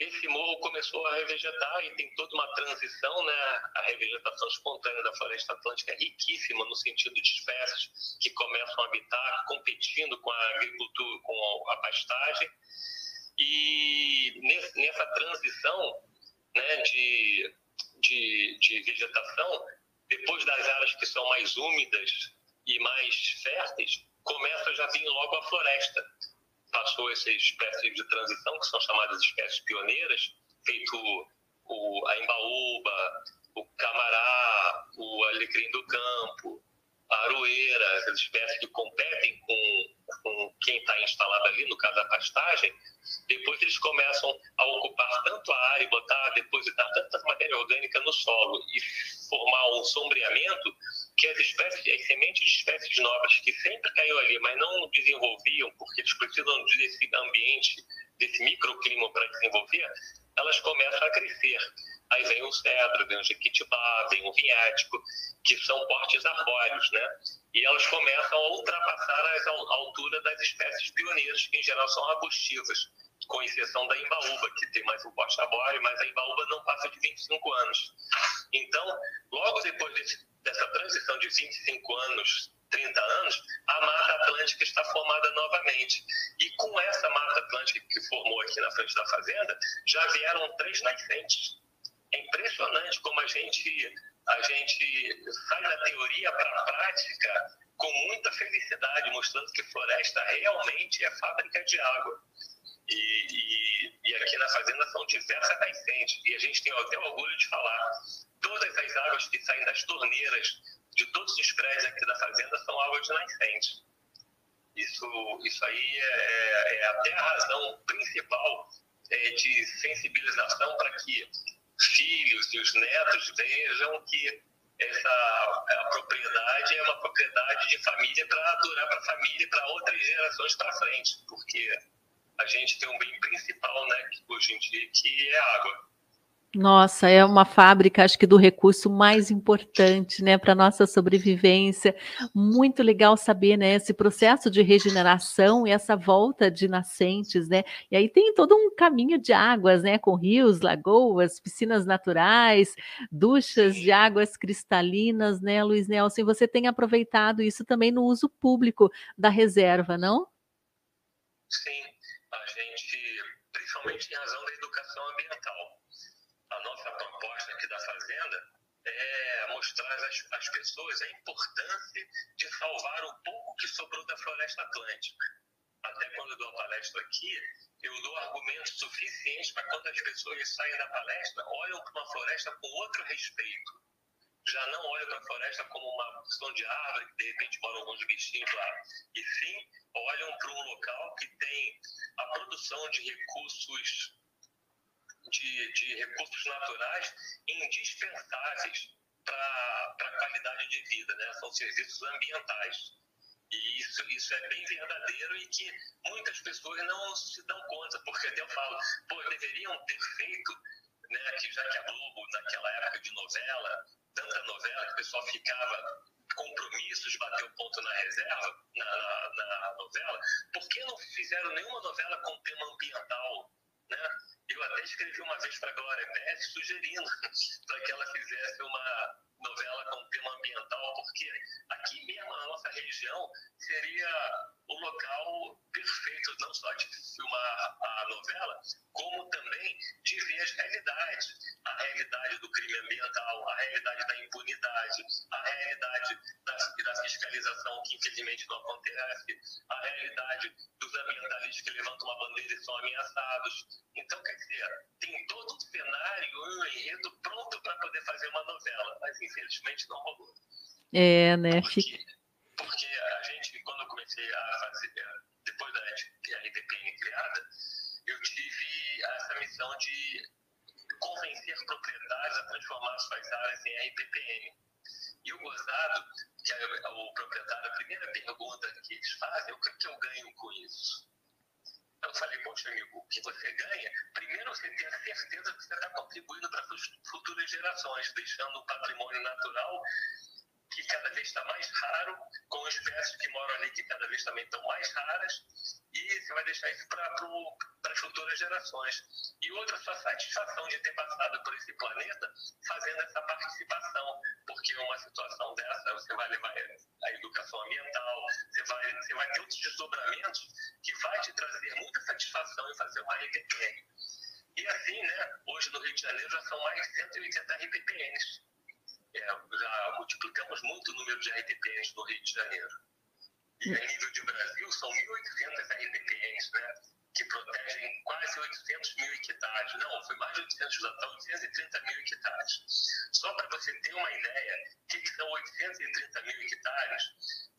esse morro começou a revegetar e tem toda uma transição, né? A revegetação espontânea da floresta atlântica é riquíssima no sentido de espécies que começam a habitar competindo com a agricultura, com a pastagem. E nessa transição né, de, de, de vegetação, depois das áreas que são mais úmidas e mais férteis, começa já vir logo a floresta passou essas espécies de transição, que são chamadas espécies pioneiras, feito o, a embaúba, o camará, o alecrim do campo, a aroeira, essas espécies que competem com, com quem está instalado ali, no caso a pastagem, depois eles começam a ocupar tanto a área e botar, depositar tanta matéria orgânica no solo e formar um sombreamento que as espécies, as sementes de espécies novas que sempre caiu ali, mas não desenvolviam, porque eles precisam desse ambiente desse microclima para desenvolver, elas começam a crescer. Aí vem o cedro, vem o jequitibá, vem o vinhético, que são portes arbóreos, né? E elas começam a ultrapassar as, a altura das espécies pioneiras, que em geral são arbustivas, com exceção da imbaúba, que tem mais um porte arbóreo, mas a imbaúba não passa de 25 anos. Então, logo depois desse, dessa transição de 25 anos 30 anos, a Mata Atlântica está formada novamente. E com essa Mata Atlântica que formou aqui na frente da fazenda, já vieram três nascentes. É impressionante como a gente, a gente sai da teoria para a prática com muita felicidade, mostrando que floresta realmente é fábrica de água. E, e, e, aqui na fazenda são diversas nascentes. E a gente tem até orgulho de falar. Todas as águas que saem das torneiras de todos os prédios aqui da fazenda são águas de nascente. Isso, isso aí é, é até a razão principal é, de sensibilização para que filhos e os netos vejam que essa propriedade é uma propriedade de família para durar para a família e para outras gerações para frente, porque a gente tem um bem principal, né, hoje em dia, que é a água. Nossa, é uma fábrica, acho que do recurso mais importante, né, para nossa sobrevivência. Muito legal saber, né, esse processo de regeneração e essa volta de nascentes, né? E aí tem todo um caminho de águas, né, com rios, lagoas, piscinas naturais, duchas de águas cristalinas, né, Luiz Nelson? Você tem aproveitado isso também no uso público da reserva, não? Sim, a gente, principalmente em razão da educação ambiental a nossa proposta aqui da Fazenda é mostrar às, às pessoas a importância de salvar o pouco que sobrou da floresta atlântica. Até quando eu dou a palestra aqui, eu dou argumentos suficientes para quando as pessoas saem da palestra, olham para uma floresta com outro respeito. Já não olham para a floresta como uma porção de árvore, que de repente moram alguns bichinhos lá. E sim, olham para um local que tem a produção de recursos de, de recursos naturais indispensáveis para a qualidade de vida, né? são serviços ambientais. E isso, isso é bem verdadeiro e que muitas pessoas não se dão conta, porque até eu falo, pô, deveriam ter feito, né, que já que a Globo, naquela época de novela, tanta novela que o pessoal ficava compromissos, bateu ponto na reserva, na, na, na novela, por que não fizeram nenhuma novela com tema ambiental? Né? Eu até escrevi uma vez para Glória Pérez sugerindo para que ela fizesse uma novela com tema ambiental, porque aqui mesmo na nossa região seria o local perfeito não só de filmar a novela, como também de ver as realidades. A realidade do crime ambiental, a realidade da impunidade, a realidade da, da fiscalização que infelizmente não acontece, a realidade dos ambientalistas que levantam uma bandeira e são ameaçados. Então, quer dizer, tem todo um cenário e um enredo pronto para poder fazer uma novela, mas infelizmente não rolou. É, né? Porque, porque a gente, quando eu comecei a fazer, depois da RPPN criada, eu tive essa missão de convencer proprietários a transformar suas áreas em RPPN. E o gozado, que é o proprietário, a primeira pergunta que eles fazem é o que eu ganho com isso? Eu falei, poxa amigo, o que você ganha? Primeiro você tem a certeza que você está contribuindo para futuras gerações, deixando um patrimônio natural que cada vez está mais raro, com espécies que moram ali que cada vez também estão mais raras, e você vai deixar isso para as futuras gerações. E outra, sua satisfação de ter passado por esse planeta fazendo essa participação, porque uma situação dessa você vai levar a educação ambiental, você vai, você vai ter outros desdobramentos que vai te trazer muita satisfação em fazer uma RPPN. E assim, né, hoje no Rio de Janeiro já são mais de 180 RPPNs já multiplicamos muito o número de RTPNs no Rio de Janeiro. E a nível de Brasil, são 1.800 RTPNs, né? Que protegem quase 800 mil hectares. Não, foi mais de 800, já está 830 mil hectares. Só para você ter uma ideia, o que são 830 mil hectares?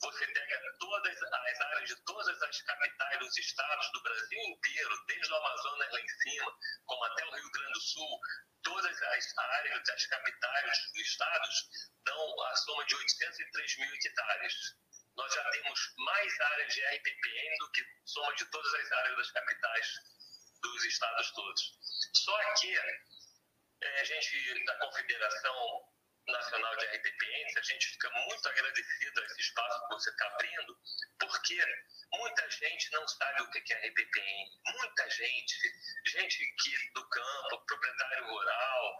Você pega todas as áreas de todas as capitais dos estados do Brasil inteiro, desde o Amazonas lá em cima, como até o Rio Grande do Sul, todas as áreas das capitais dos estados dão a soma de 803 mil hectares. Nós já temos mais áreas de RPPN do que soma de todas as áreas das capitais. dos estados todos. Só que é, a gente, da Confederação Nacional de RPPNs, a gente fica muito agradecido a esse espaço que você está abrindo, porque muita gente não sabe o que é RPPN. Muita gente, gente que do campo, proprietário rural,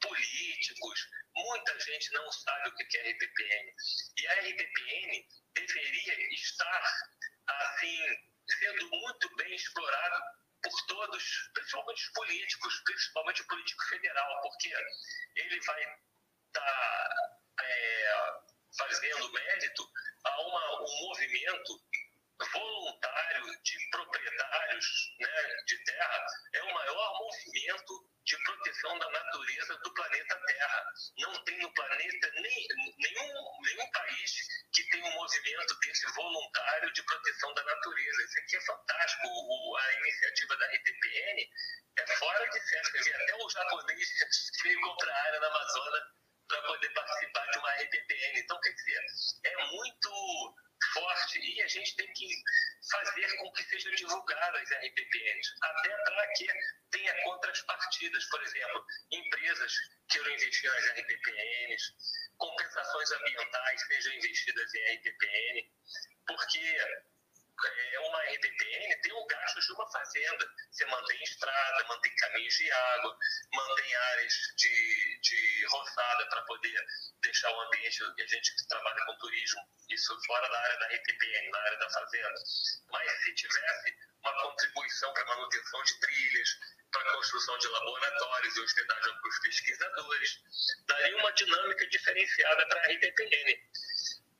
políticos, muita gente não sabe o que é RPPN. E a RPPN deveria estar, assim, sendo muito bem explorado por todos, principalmente os políticos, principalmente o político federal, porque ele vai estar tá, é, fazendo mérito a uma, um movimento voluntário de proprietários né, de terra, é o maior movimento de proteção da natureza do planeta Terra. Não tem no planeta nem, nenhum, nenhum país que tenha um movimento desse voluntário de proteção da natureza. Isso aqui é fantástico. O, a iniciativa da RTPN é fora de série. Até o japonês veio comprar área na Amazônia para poder participar de uma RTPN. Então, quer dizer, é muito forte e a gente tem que fazer com que sejam divulgadas as RPPNs, até para que tenha contrapartidas, por exemplo, empresas queiram investir nas RPPNs, compensações ambientais sejam investidas em RPPN, porque é, uma RPPN tem o gasto de uma fazenda. Você mantém estrada, mantém caminhos de água, mantém áreas de, de roçada para poder deixar o ambiente, a gente que trabalha com turismo, isso fora da área da RPPN, na área da fazenda. Mas se tivesse uma contribuição para manutenção de trilhas, para a construção de laboratórios e hospedagem para os pesquisadores, daria uma dinâmica diferenciada para a RPPN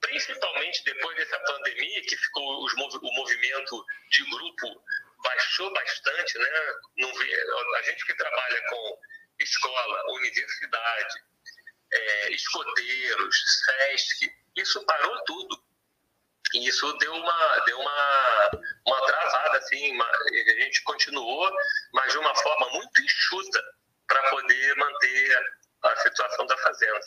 principalmente depois dessa pandemia, que ficou os, o movimento de grupo baixou bastante, né? Não vê, a gente que trabalha com escola, universidade, é, escoteiros, SESC, isso parou tudo. E isso deu uma, deu uma, uma travada, assim, uma, a gente continuou, mas de uma forma muito enxuta para poder manter a situação da fazenda.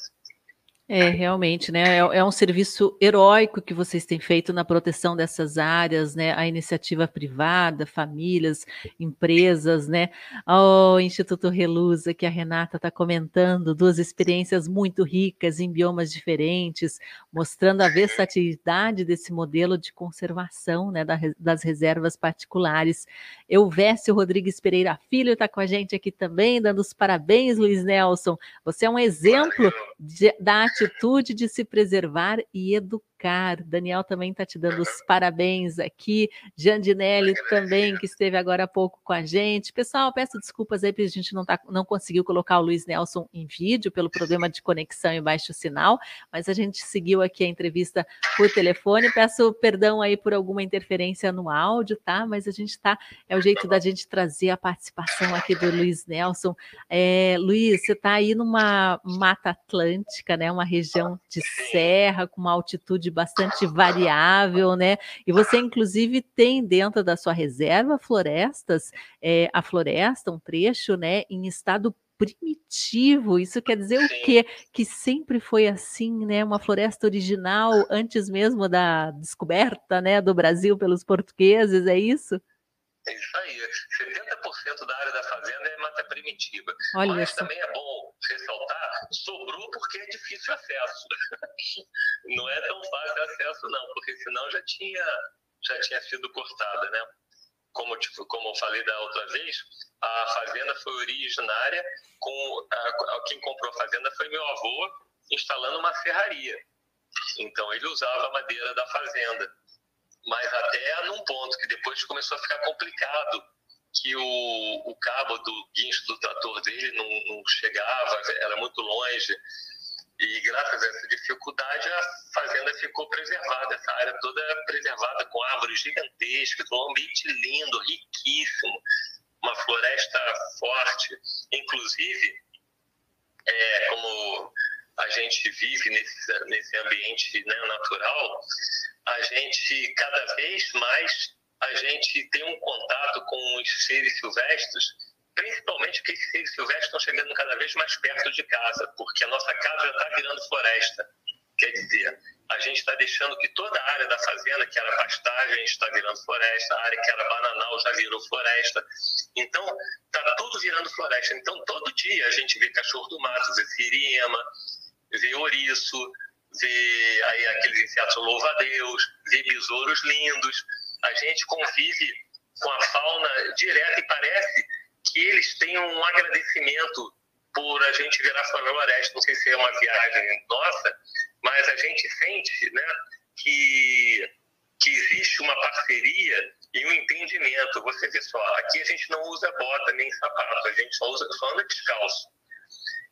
É, realmente, né? É, é, um serviço heróico que vocês têm feito na proteção dessas áreas, né? A iniciativa privada, famílias, empresas, né? O Instituto Relusa, que a Renata está comentando, duas experiências muito ricas em biomas diferentes, mostrando a versatilidade desse modelo de conservação, né? das reservas particulares. Euvécio Rodrigues Pereira Filho está com a gente aqui também, dando os parabéns, Luiz Nelson. Você é um exemplo de, da atitude de se preservar e educar Daniel também está te dando os parabéns aqui. Jandinelli também, que esteve agora há pouco com a gente. Pessoal, peço desculpas aí porque a gente não, tá, não conseguiu colocar o Luiz Nelson em vídeo pelo problema de conexão e baixo sinal, mas a gente seguiu aqui a entrevista por telefone. Peço perdão aí por alguma interferência no áudio, tá? Mas a gente tá, é o jeito da gente trazer a participação aqui do Luiz Nelson. É, Luiz, você está aí numa mata atlântica, né? Uma região de serra com uma altitude bastante variável, né? E você, inclusive, tem dentro da sua reserva florestas, é, a floresta, um trecho, né, em estado primitivo. Isso quer dizer Sim. o quê? Que sempre foi assim, né? Uma floresta original antes mesmo da descoberta, né, do Brasil pelos portugueses, é isso? É isso aí. 70% da área da fazenda é mata primitiva. Olha Mas isso. também é bom ressaltar, sobrou porque é difícil acesso. não é tão fácil acesso, não, porque senão já tinha, já tinha sido cortada, né? Como, tipo, como eu falei da outra vez, a fazenda foi originária, com a, a, quem comprou a fazenda foi meu avô instalando uma serraria. Então ele usava a madeira da fazenda mas até num ponto que depois começou a ficar complicado, que o, o cabo do guincho do trator dele não, não chegava, era muito longe. E graças a essa dificuldade, a fazenda ficou preservada, essa área toda preservada, com árvores gigantescas, um ambiente lindo, riquíssimo, uma floresta forte. Inclusive, é, como a gente vive nesse, nesse ambiente né, natural, a gente cada vez mais a gente tem um contato com os seres silvestres, principalmente porque esses seres silvestres estão chegando cada vez mais perto de casa, porque a nossa casa já está virando floresta. Quer dizer, a gente está deixando que toda a área da fazenda, que era pastagem, está virando floresta, a área que era bananal já virou floresta. Então, está tudo virando floresta. Então, todo dia a gente vê cachorro do mato, vê siriema, vê ouriço, vê aí aqueles insetos louva-a-Deus, vê besouros lindos. A gente convive com a fauna direta e parece que eles têm um agradecimento por a gente virar floresta. Não sei se é uma viagem nossa, mas a gente sente né, que, que existe uma parceria e um entendimento. Você vê só, aqui a gente não usa bota nem sapato, a gente só, usa, só anda descalço.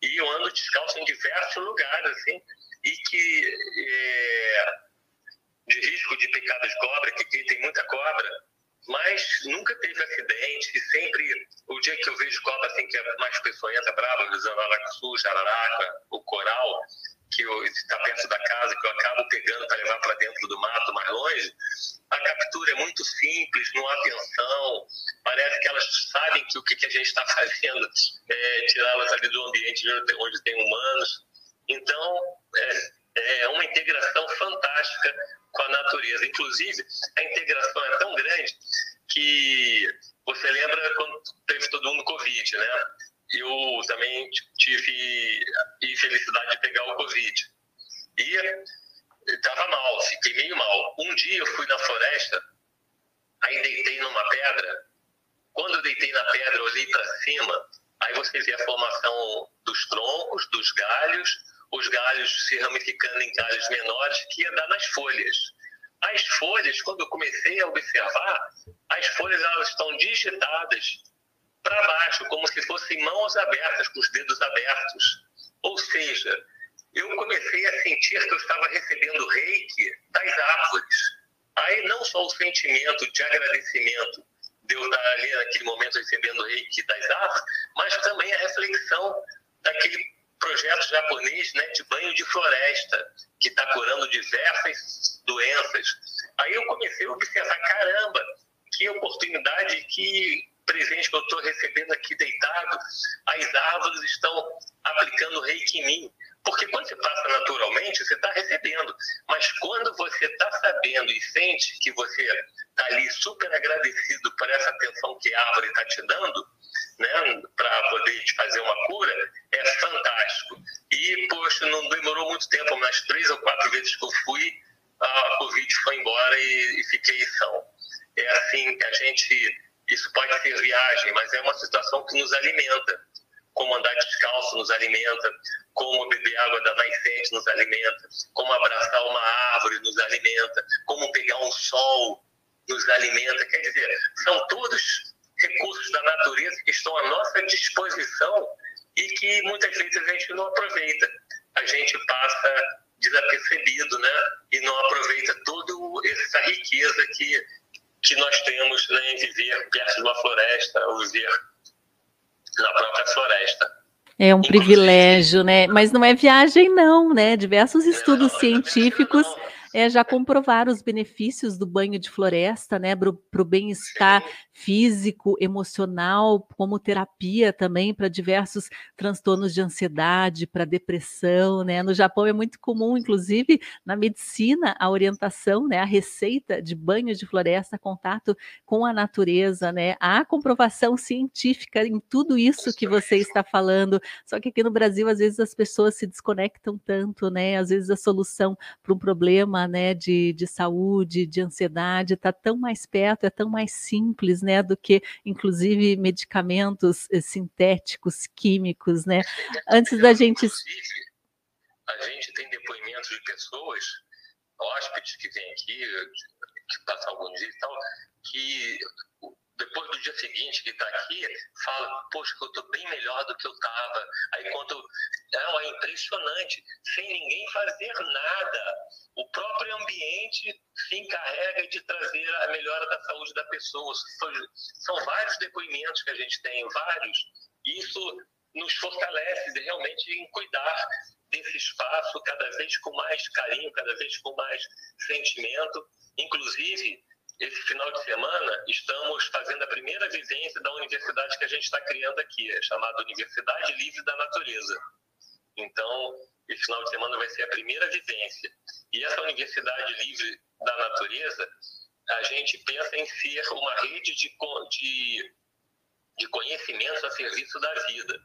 E eu ando descalço em diversos lugares, assim, e que é, de risco de picada de cobra, que aqui tem muita cobra, mas nunca teve acidente, sempre, o dia que eu vejo cobra assim, que é mais peçonhenta, brava, usando aracuçu, jararaca, o coral, que está perto da casa, que eu acabo pegando para levar para dentro do mato, mais longe, a captura é muito simples, não há tensão, parece que elas sabem que o que, a gente está fazendo é tirá-las ali do ambiente onde tem humanos. Então, é, é uma integração fantástica com a natureza. Inclusive, a integração é tão grande que você lembra quando teve todo mundo Covid, né? Eu também tive infelicidade de pegar o Covid. E estava mal, fiquei meio mal. Um dia eu fui na floresta, aí deitei numa pedra. Quando eu deitei na pedra, olhei para cima, aí você vê a formação dos troncos, dos galhos, os galhos se ramificando em galhos menores que ia dar nas folhas. As folhas, quando eu comecei a observar, as folhas elas estão digitadas para baixo, como se fossem mãos abertas, com os dedos abertos. Ou seja, eu comecei a sentir que eu estava recebendo reiki das árvores. Aí não só o sentimento de agradecimento de eu estar ali naquele momento recebendo reiki das árvores, mas também a reflexão daquele projeto japonês né, de banho de floresta, que está curando diversas doenças. Aí eu comecei a observar, caramba, que oportunidade, que presente que eu estou recebendo aqui deitado, as árvores estão aplicando reiki em mim. Porque quando você passa naturalmente, você está recebendo. Mas quando você está sabendo e sente que você está ali super agradecido por essa atenção que a árvore está te dando, né, para poder te fazer uma cura, é fantástico. E, poxa, não demorou muito tempo, umas três ou quatro vezes que eu fui, a Covid foi embora e, e fiquei são. É assim que a gente. Isso pode ser viagem, mas é uma situação que nos alimenta. Como andar descalço nos alimenta, como beber água da nascente nos alimenta, como abraçar uma árvore nos alimenta, como pegar um sol nos alimenta. Quer dizer, são todos recursos da natureza que estão à nossa disposição e que muitas vezes a gente não aproveita. A gente passa desapercebido, né? E não aproveita toda essa riqueza que, que nós temos né, em viver perto de uma floresta ou viver na própria floresta. É um Inclusive, privilégio, né? Mas não é viagem, não, né? Diversos estudos não, científicos. Não é, já comprovaram os benefícios do banho de floresta, né, para o bem-estar físico, emocional, como terapia também para diversos transtornos de ansiedade, para depressão, né? No Japão é muito comum, inclusive na medicina, a orientação, né, a receita de banho de floresta, contato com a natureza, né? Há comprovação científica em tudo isso que você está falando. Só que aqui no Brasil, às vezes as pessoas se desconectam tanto, né? Às vezes a solução para um problema né, de, de saúde, de ansiedade, está tão mais perto, é tão mais simples, né, do que inclusive medicamentos eh, sintéticos, químicos, né? Antes da gente. A gente tem depoimentos de pessoas, hóspedes que vêm aqui, que passam alguns dias e tal, que depois do dia seguinte que está aqui, fala, poxa, eu estou bem melhor do que eu estava. Aí quando. É impressionante, sem ninguém fazer nada. O próprio ambiente se encarrega de trazer a melhora da saúde da pessoa. São vários depoimentos que a gente tem, vários. Isso nos fortalece realmente em cuidar desse espaço cada vez com mais carinho, cada vez com mais sentimento. Inclusive, esse final de semana, estamos fazendo a primeira vivência da universidade que a gente está criando aqui, é chamada Universidade Livre da Natureza. Então, esse final de semana vai ser a primeira vivência. E essa Universidade Livre da Natureza, a gente pensa em ser uma rede de, de, de conhecimentos a serviço da vida,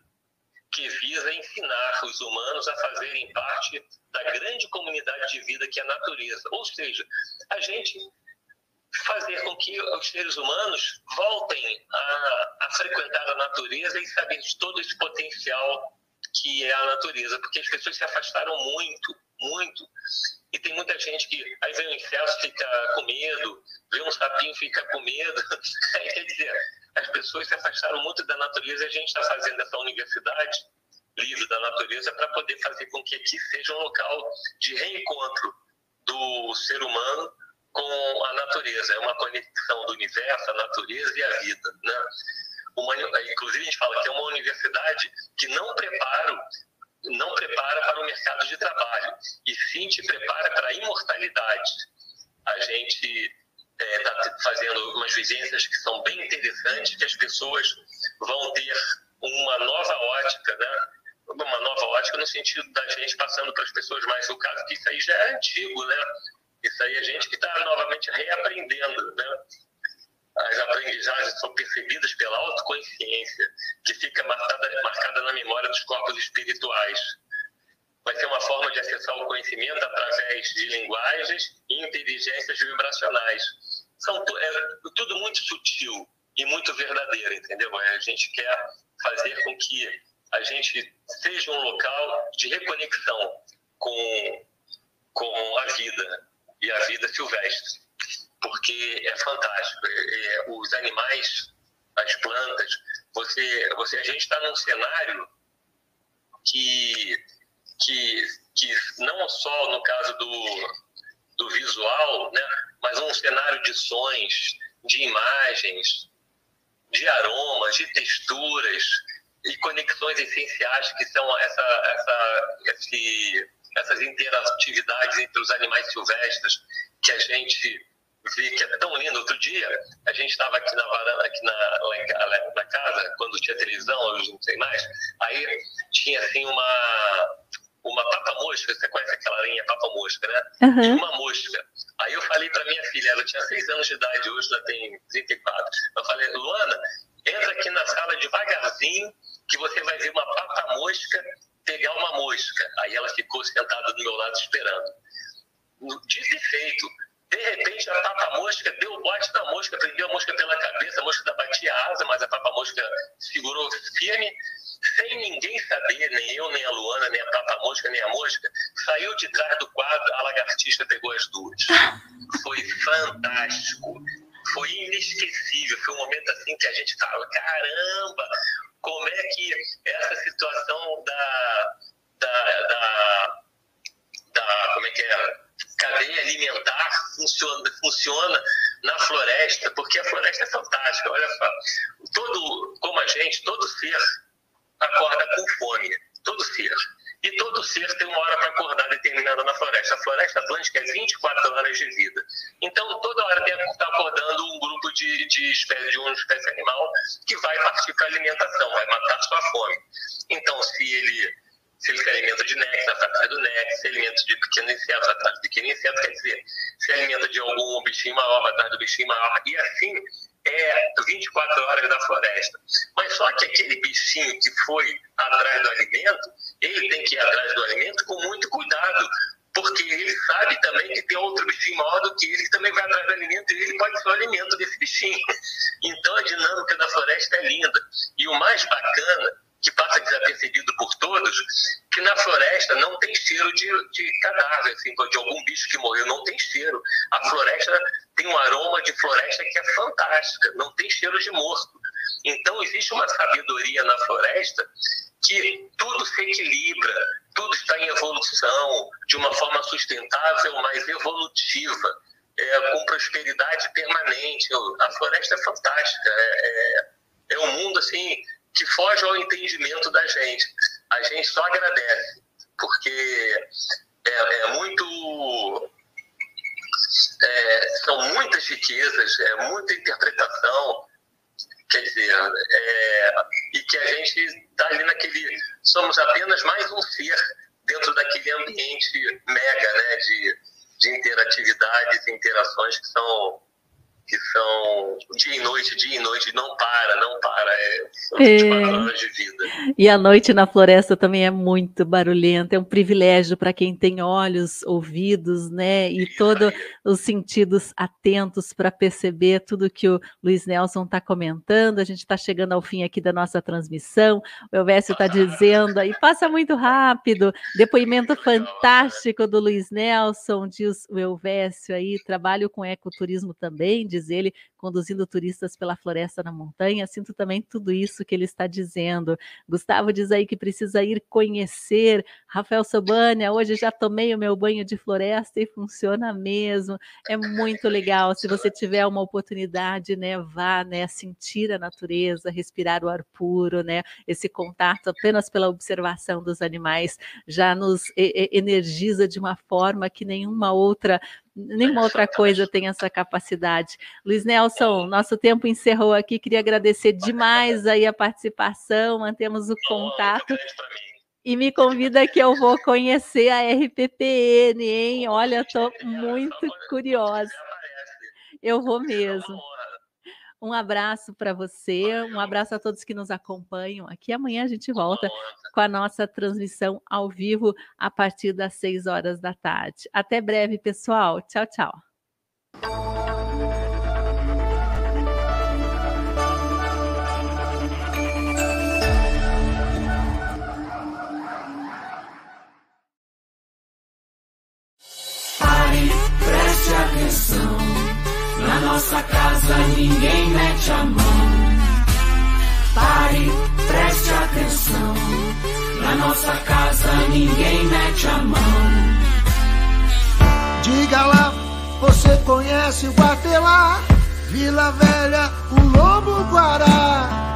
que visa ensinar os humanos a fazerem parte da grande comunidade de vida que é a natureza. Ou seja, a gente fazer com que os seres humanos voltem a, a frequentar a natureza e saber de todo esse potencial que é a natureza, porque as pessoas se afastaram muito, muito. E tem muita gente que aí vê um inseto fica com medo, vê um sapinho fica com medo. Quer dizer, as pessoas se afastaram muito da natureza e a gente está fazendo essa universidade livre da natureza para poder fazer com que aqui seja um local de reencontro do ser humano com a natureza. É uma conexão do universo, a natureza e a vida. Né? Uma, inclusive, a gente fala que é uma universidade que não prepara, não prepara para o mercado de trabalho, e sim te prepara para a imortalidade. A gente está é, tá fazendo umas vivências que são bem interessantes, que as pessoas vão ter uma nova ótica, né? uma nova ótica no sentido da gente passando para as pessoas mais o caso que isso aí já é antigo, né? Isso aí é gente que está novamente reaprendendo, né? As aprendizagens são percebidas pela autoconsciência, que fica marcada, marcada na memória dos corpos espirituais. Vai ser uma forma de acessar o conhecimento através de linguagens e inteligências vibracionais. São é tudo muito sutil e muito verdadeiro, entendeu? A gente quer fazer com que a gente seja um local de reconexão com, com a vida e a vida silvestre porque é fantástico. É, é, os animais, as plantas, você, você a gente está num cenário que, que, que não só no caso do, do visual, né, mas um cenário de sons, de imagens, de aromas, de texturas e conexões essenciais que são essa, essa, esse, essas interatividades entre os animais silvestres que a gente vi que é tão lindo. Outro dia, a gente estava aqui na varanda, aqui na, lá na casa, quando tinha televisão, hoje não sei mais, aí tinha assim uma, uma papa-mosca, você conhece aquela linha papa-mosca, né? Uhum. Tinha uma mosca. Aí eu falei para minha filha, ela tinha seis anos de idade, hoje ela tem 34. Eu falei, Luana, entra aqui na sala devagarzinho, que você vai ver uma papa-mosca pegar uma mosca. Aí ela ficou sentada do meu lado esperando. Dito e feito, de repente, a papa-mosca deu bote na mosca, prendeu a mosca pela cabeça, a mosca batia a asa, mas a papa-mosca segurou firme, sem ninguém saber, nem eu, nem a Luana, nem a papa-mosca, nem a mosca, saiu de trás do quadro, a lagartixa pegou as duas. Foi fantástico, foi inesquecível, foi um momento assim que a gente fala, caramba, como é que essa situação da, da, da, da como é que é, cadeia alimentar funciona, funciona na floresta, porque a floresta é fantástica. Olha só, todo, como a gente, todo ser acorda com fome, todo ser. E todo ser tem uma hora para acordar determinada na floresta. A floresta atlântica é 24 horas de vida. Então, toda hora tem que estar acordando um grupo de, de espécie de uma espécie animal que vai partir para alimentação, vai matar sua fome. Então, se ele se ele se alimenta de néctar, atrás do néctar, se alimenta de pequeno inseto, atrás do pequeno inseto, quer dizer, se alimenta de algum bichinho maior, atrás do bichinho maior, e assim é 24 horas da floresta. Mas só que aquele bichinho que foi atrás do alimento, ele tem que ir atrás do alimento com muito cuidado, porque ele sabe também que tem outro bichinho maior do que ele que também vai atrás do alimento e ele pode ser o alimento desse bichinho. Então a dinâmica da floresta é linda. E o mais bacana que passa desapercebido por todos, que na floresta não tem cheiro de, de cadáver, assim, de algum bicho que morreu, não tem cheiro. A floresta tem um aroma de floresta que é fantástica, não tem cheiro de morto. Então existe uma sabedoria na floresta que tudo se equilibra, tudo está em evolução, de uma forma sustentável, mas evolutiva, é, com prosperidade permanente. A floresta é fantástica, é, é, é um mundo assim que foge ao entendimento da gente. A gente só agradece, porque é, é muito. É, são muitas riquezas, é muita interpretação quer dizer, é, e que a gente está ali naquele. Somos apenas mais um ser dentro daquele ambiente mega né, de, de interatividades e interações que são que são dia e noite, dia e noite, não para, não para, é, são 24 é. horas de vida. E a noite na floresta também é muito barulhenta, é um privilégio para quem tem olhos, ouvidos, né, e todos os sentidos atentos para perceber tudo que o Luiz Nelson está comentando. A gente está chegando ao fim aqui da nossa transmissão. O Elvésio está dizendo aí, passa muito rápido. Depoimento fantástico do Luiz Nelson, diz o Elvésio aí, trabalho com ecoturismo também, diz ele, conduzindo turistas pela floresta na montanha. Sinto também tudo isso que ele está dizendo. Gustavo diz aí que precisa ir conhecer. Rafael Sobania, hoje já tomei o meu banho de floresta e funciona mesmo. É muito legal. Se você tiver uma oportunidade, né, vá, né, sentir a natureza, respirar o ar puro, né, esse contato apenas pela observação dos animais já nos energiza de uma forma que nenhuma outra nenhuma outra coisa tem essa capacidade. Luiz Nelson, nosso tempo encerrou aqui, queria agradecer demais aí a participação, mantemos o contato. E me convida que eu vou conhecer a RPPN, hein? Olha, estou muito curiosa. Eu vou mesmo. Um abraço para você, um abraço a todos que nos acompanham aqui. Amanhã a gente volta com a nossa transmissão ao vivo a partir das 6 horas da tarde. Até breve, pessoal. Tchau, tchau. Atenção. Na nossa casa ninguém mete a mão. Pare, preste atenção. Na nossa casa ninguém mete a mão. Diga lá, você conhece o Guatelá? Vila Velha, o Lobo Guará.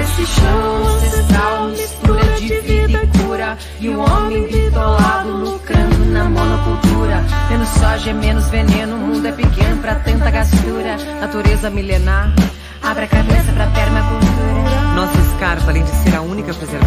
Esse show ancestral, mistura de vida e cura. E o homem bitolado lucrando na monocultura. Menos soja, menos veneno, o mundo é pequeno pra tanta gastura. Natureza milenar, abre a cabeça pra permacultura. Nossa escarpa, além de ser a única preservada,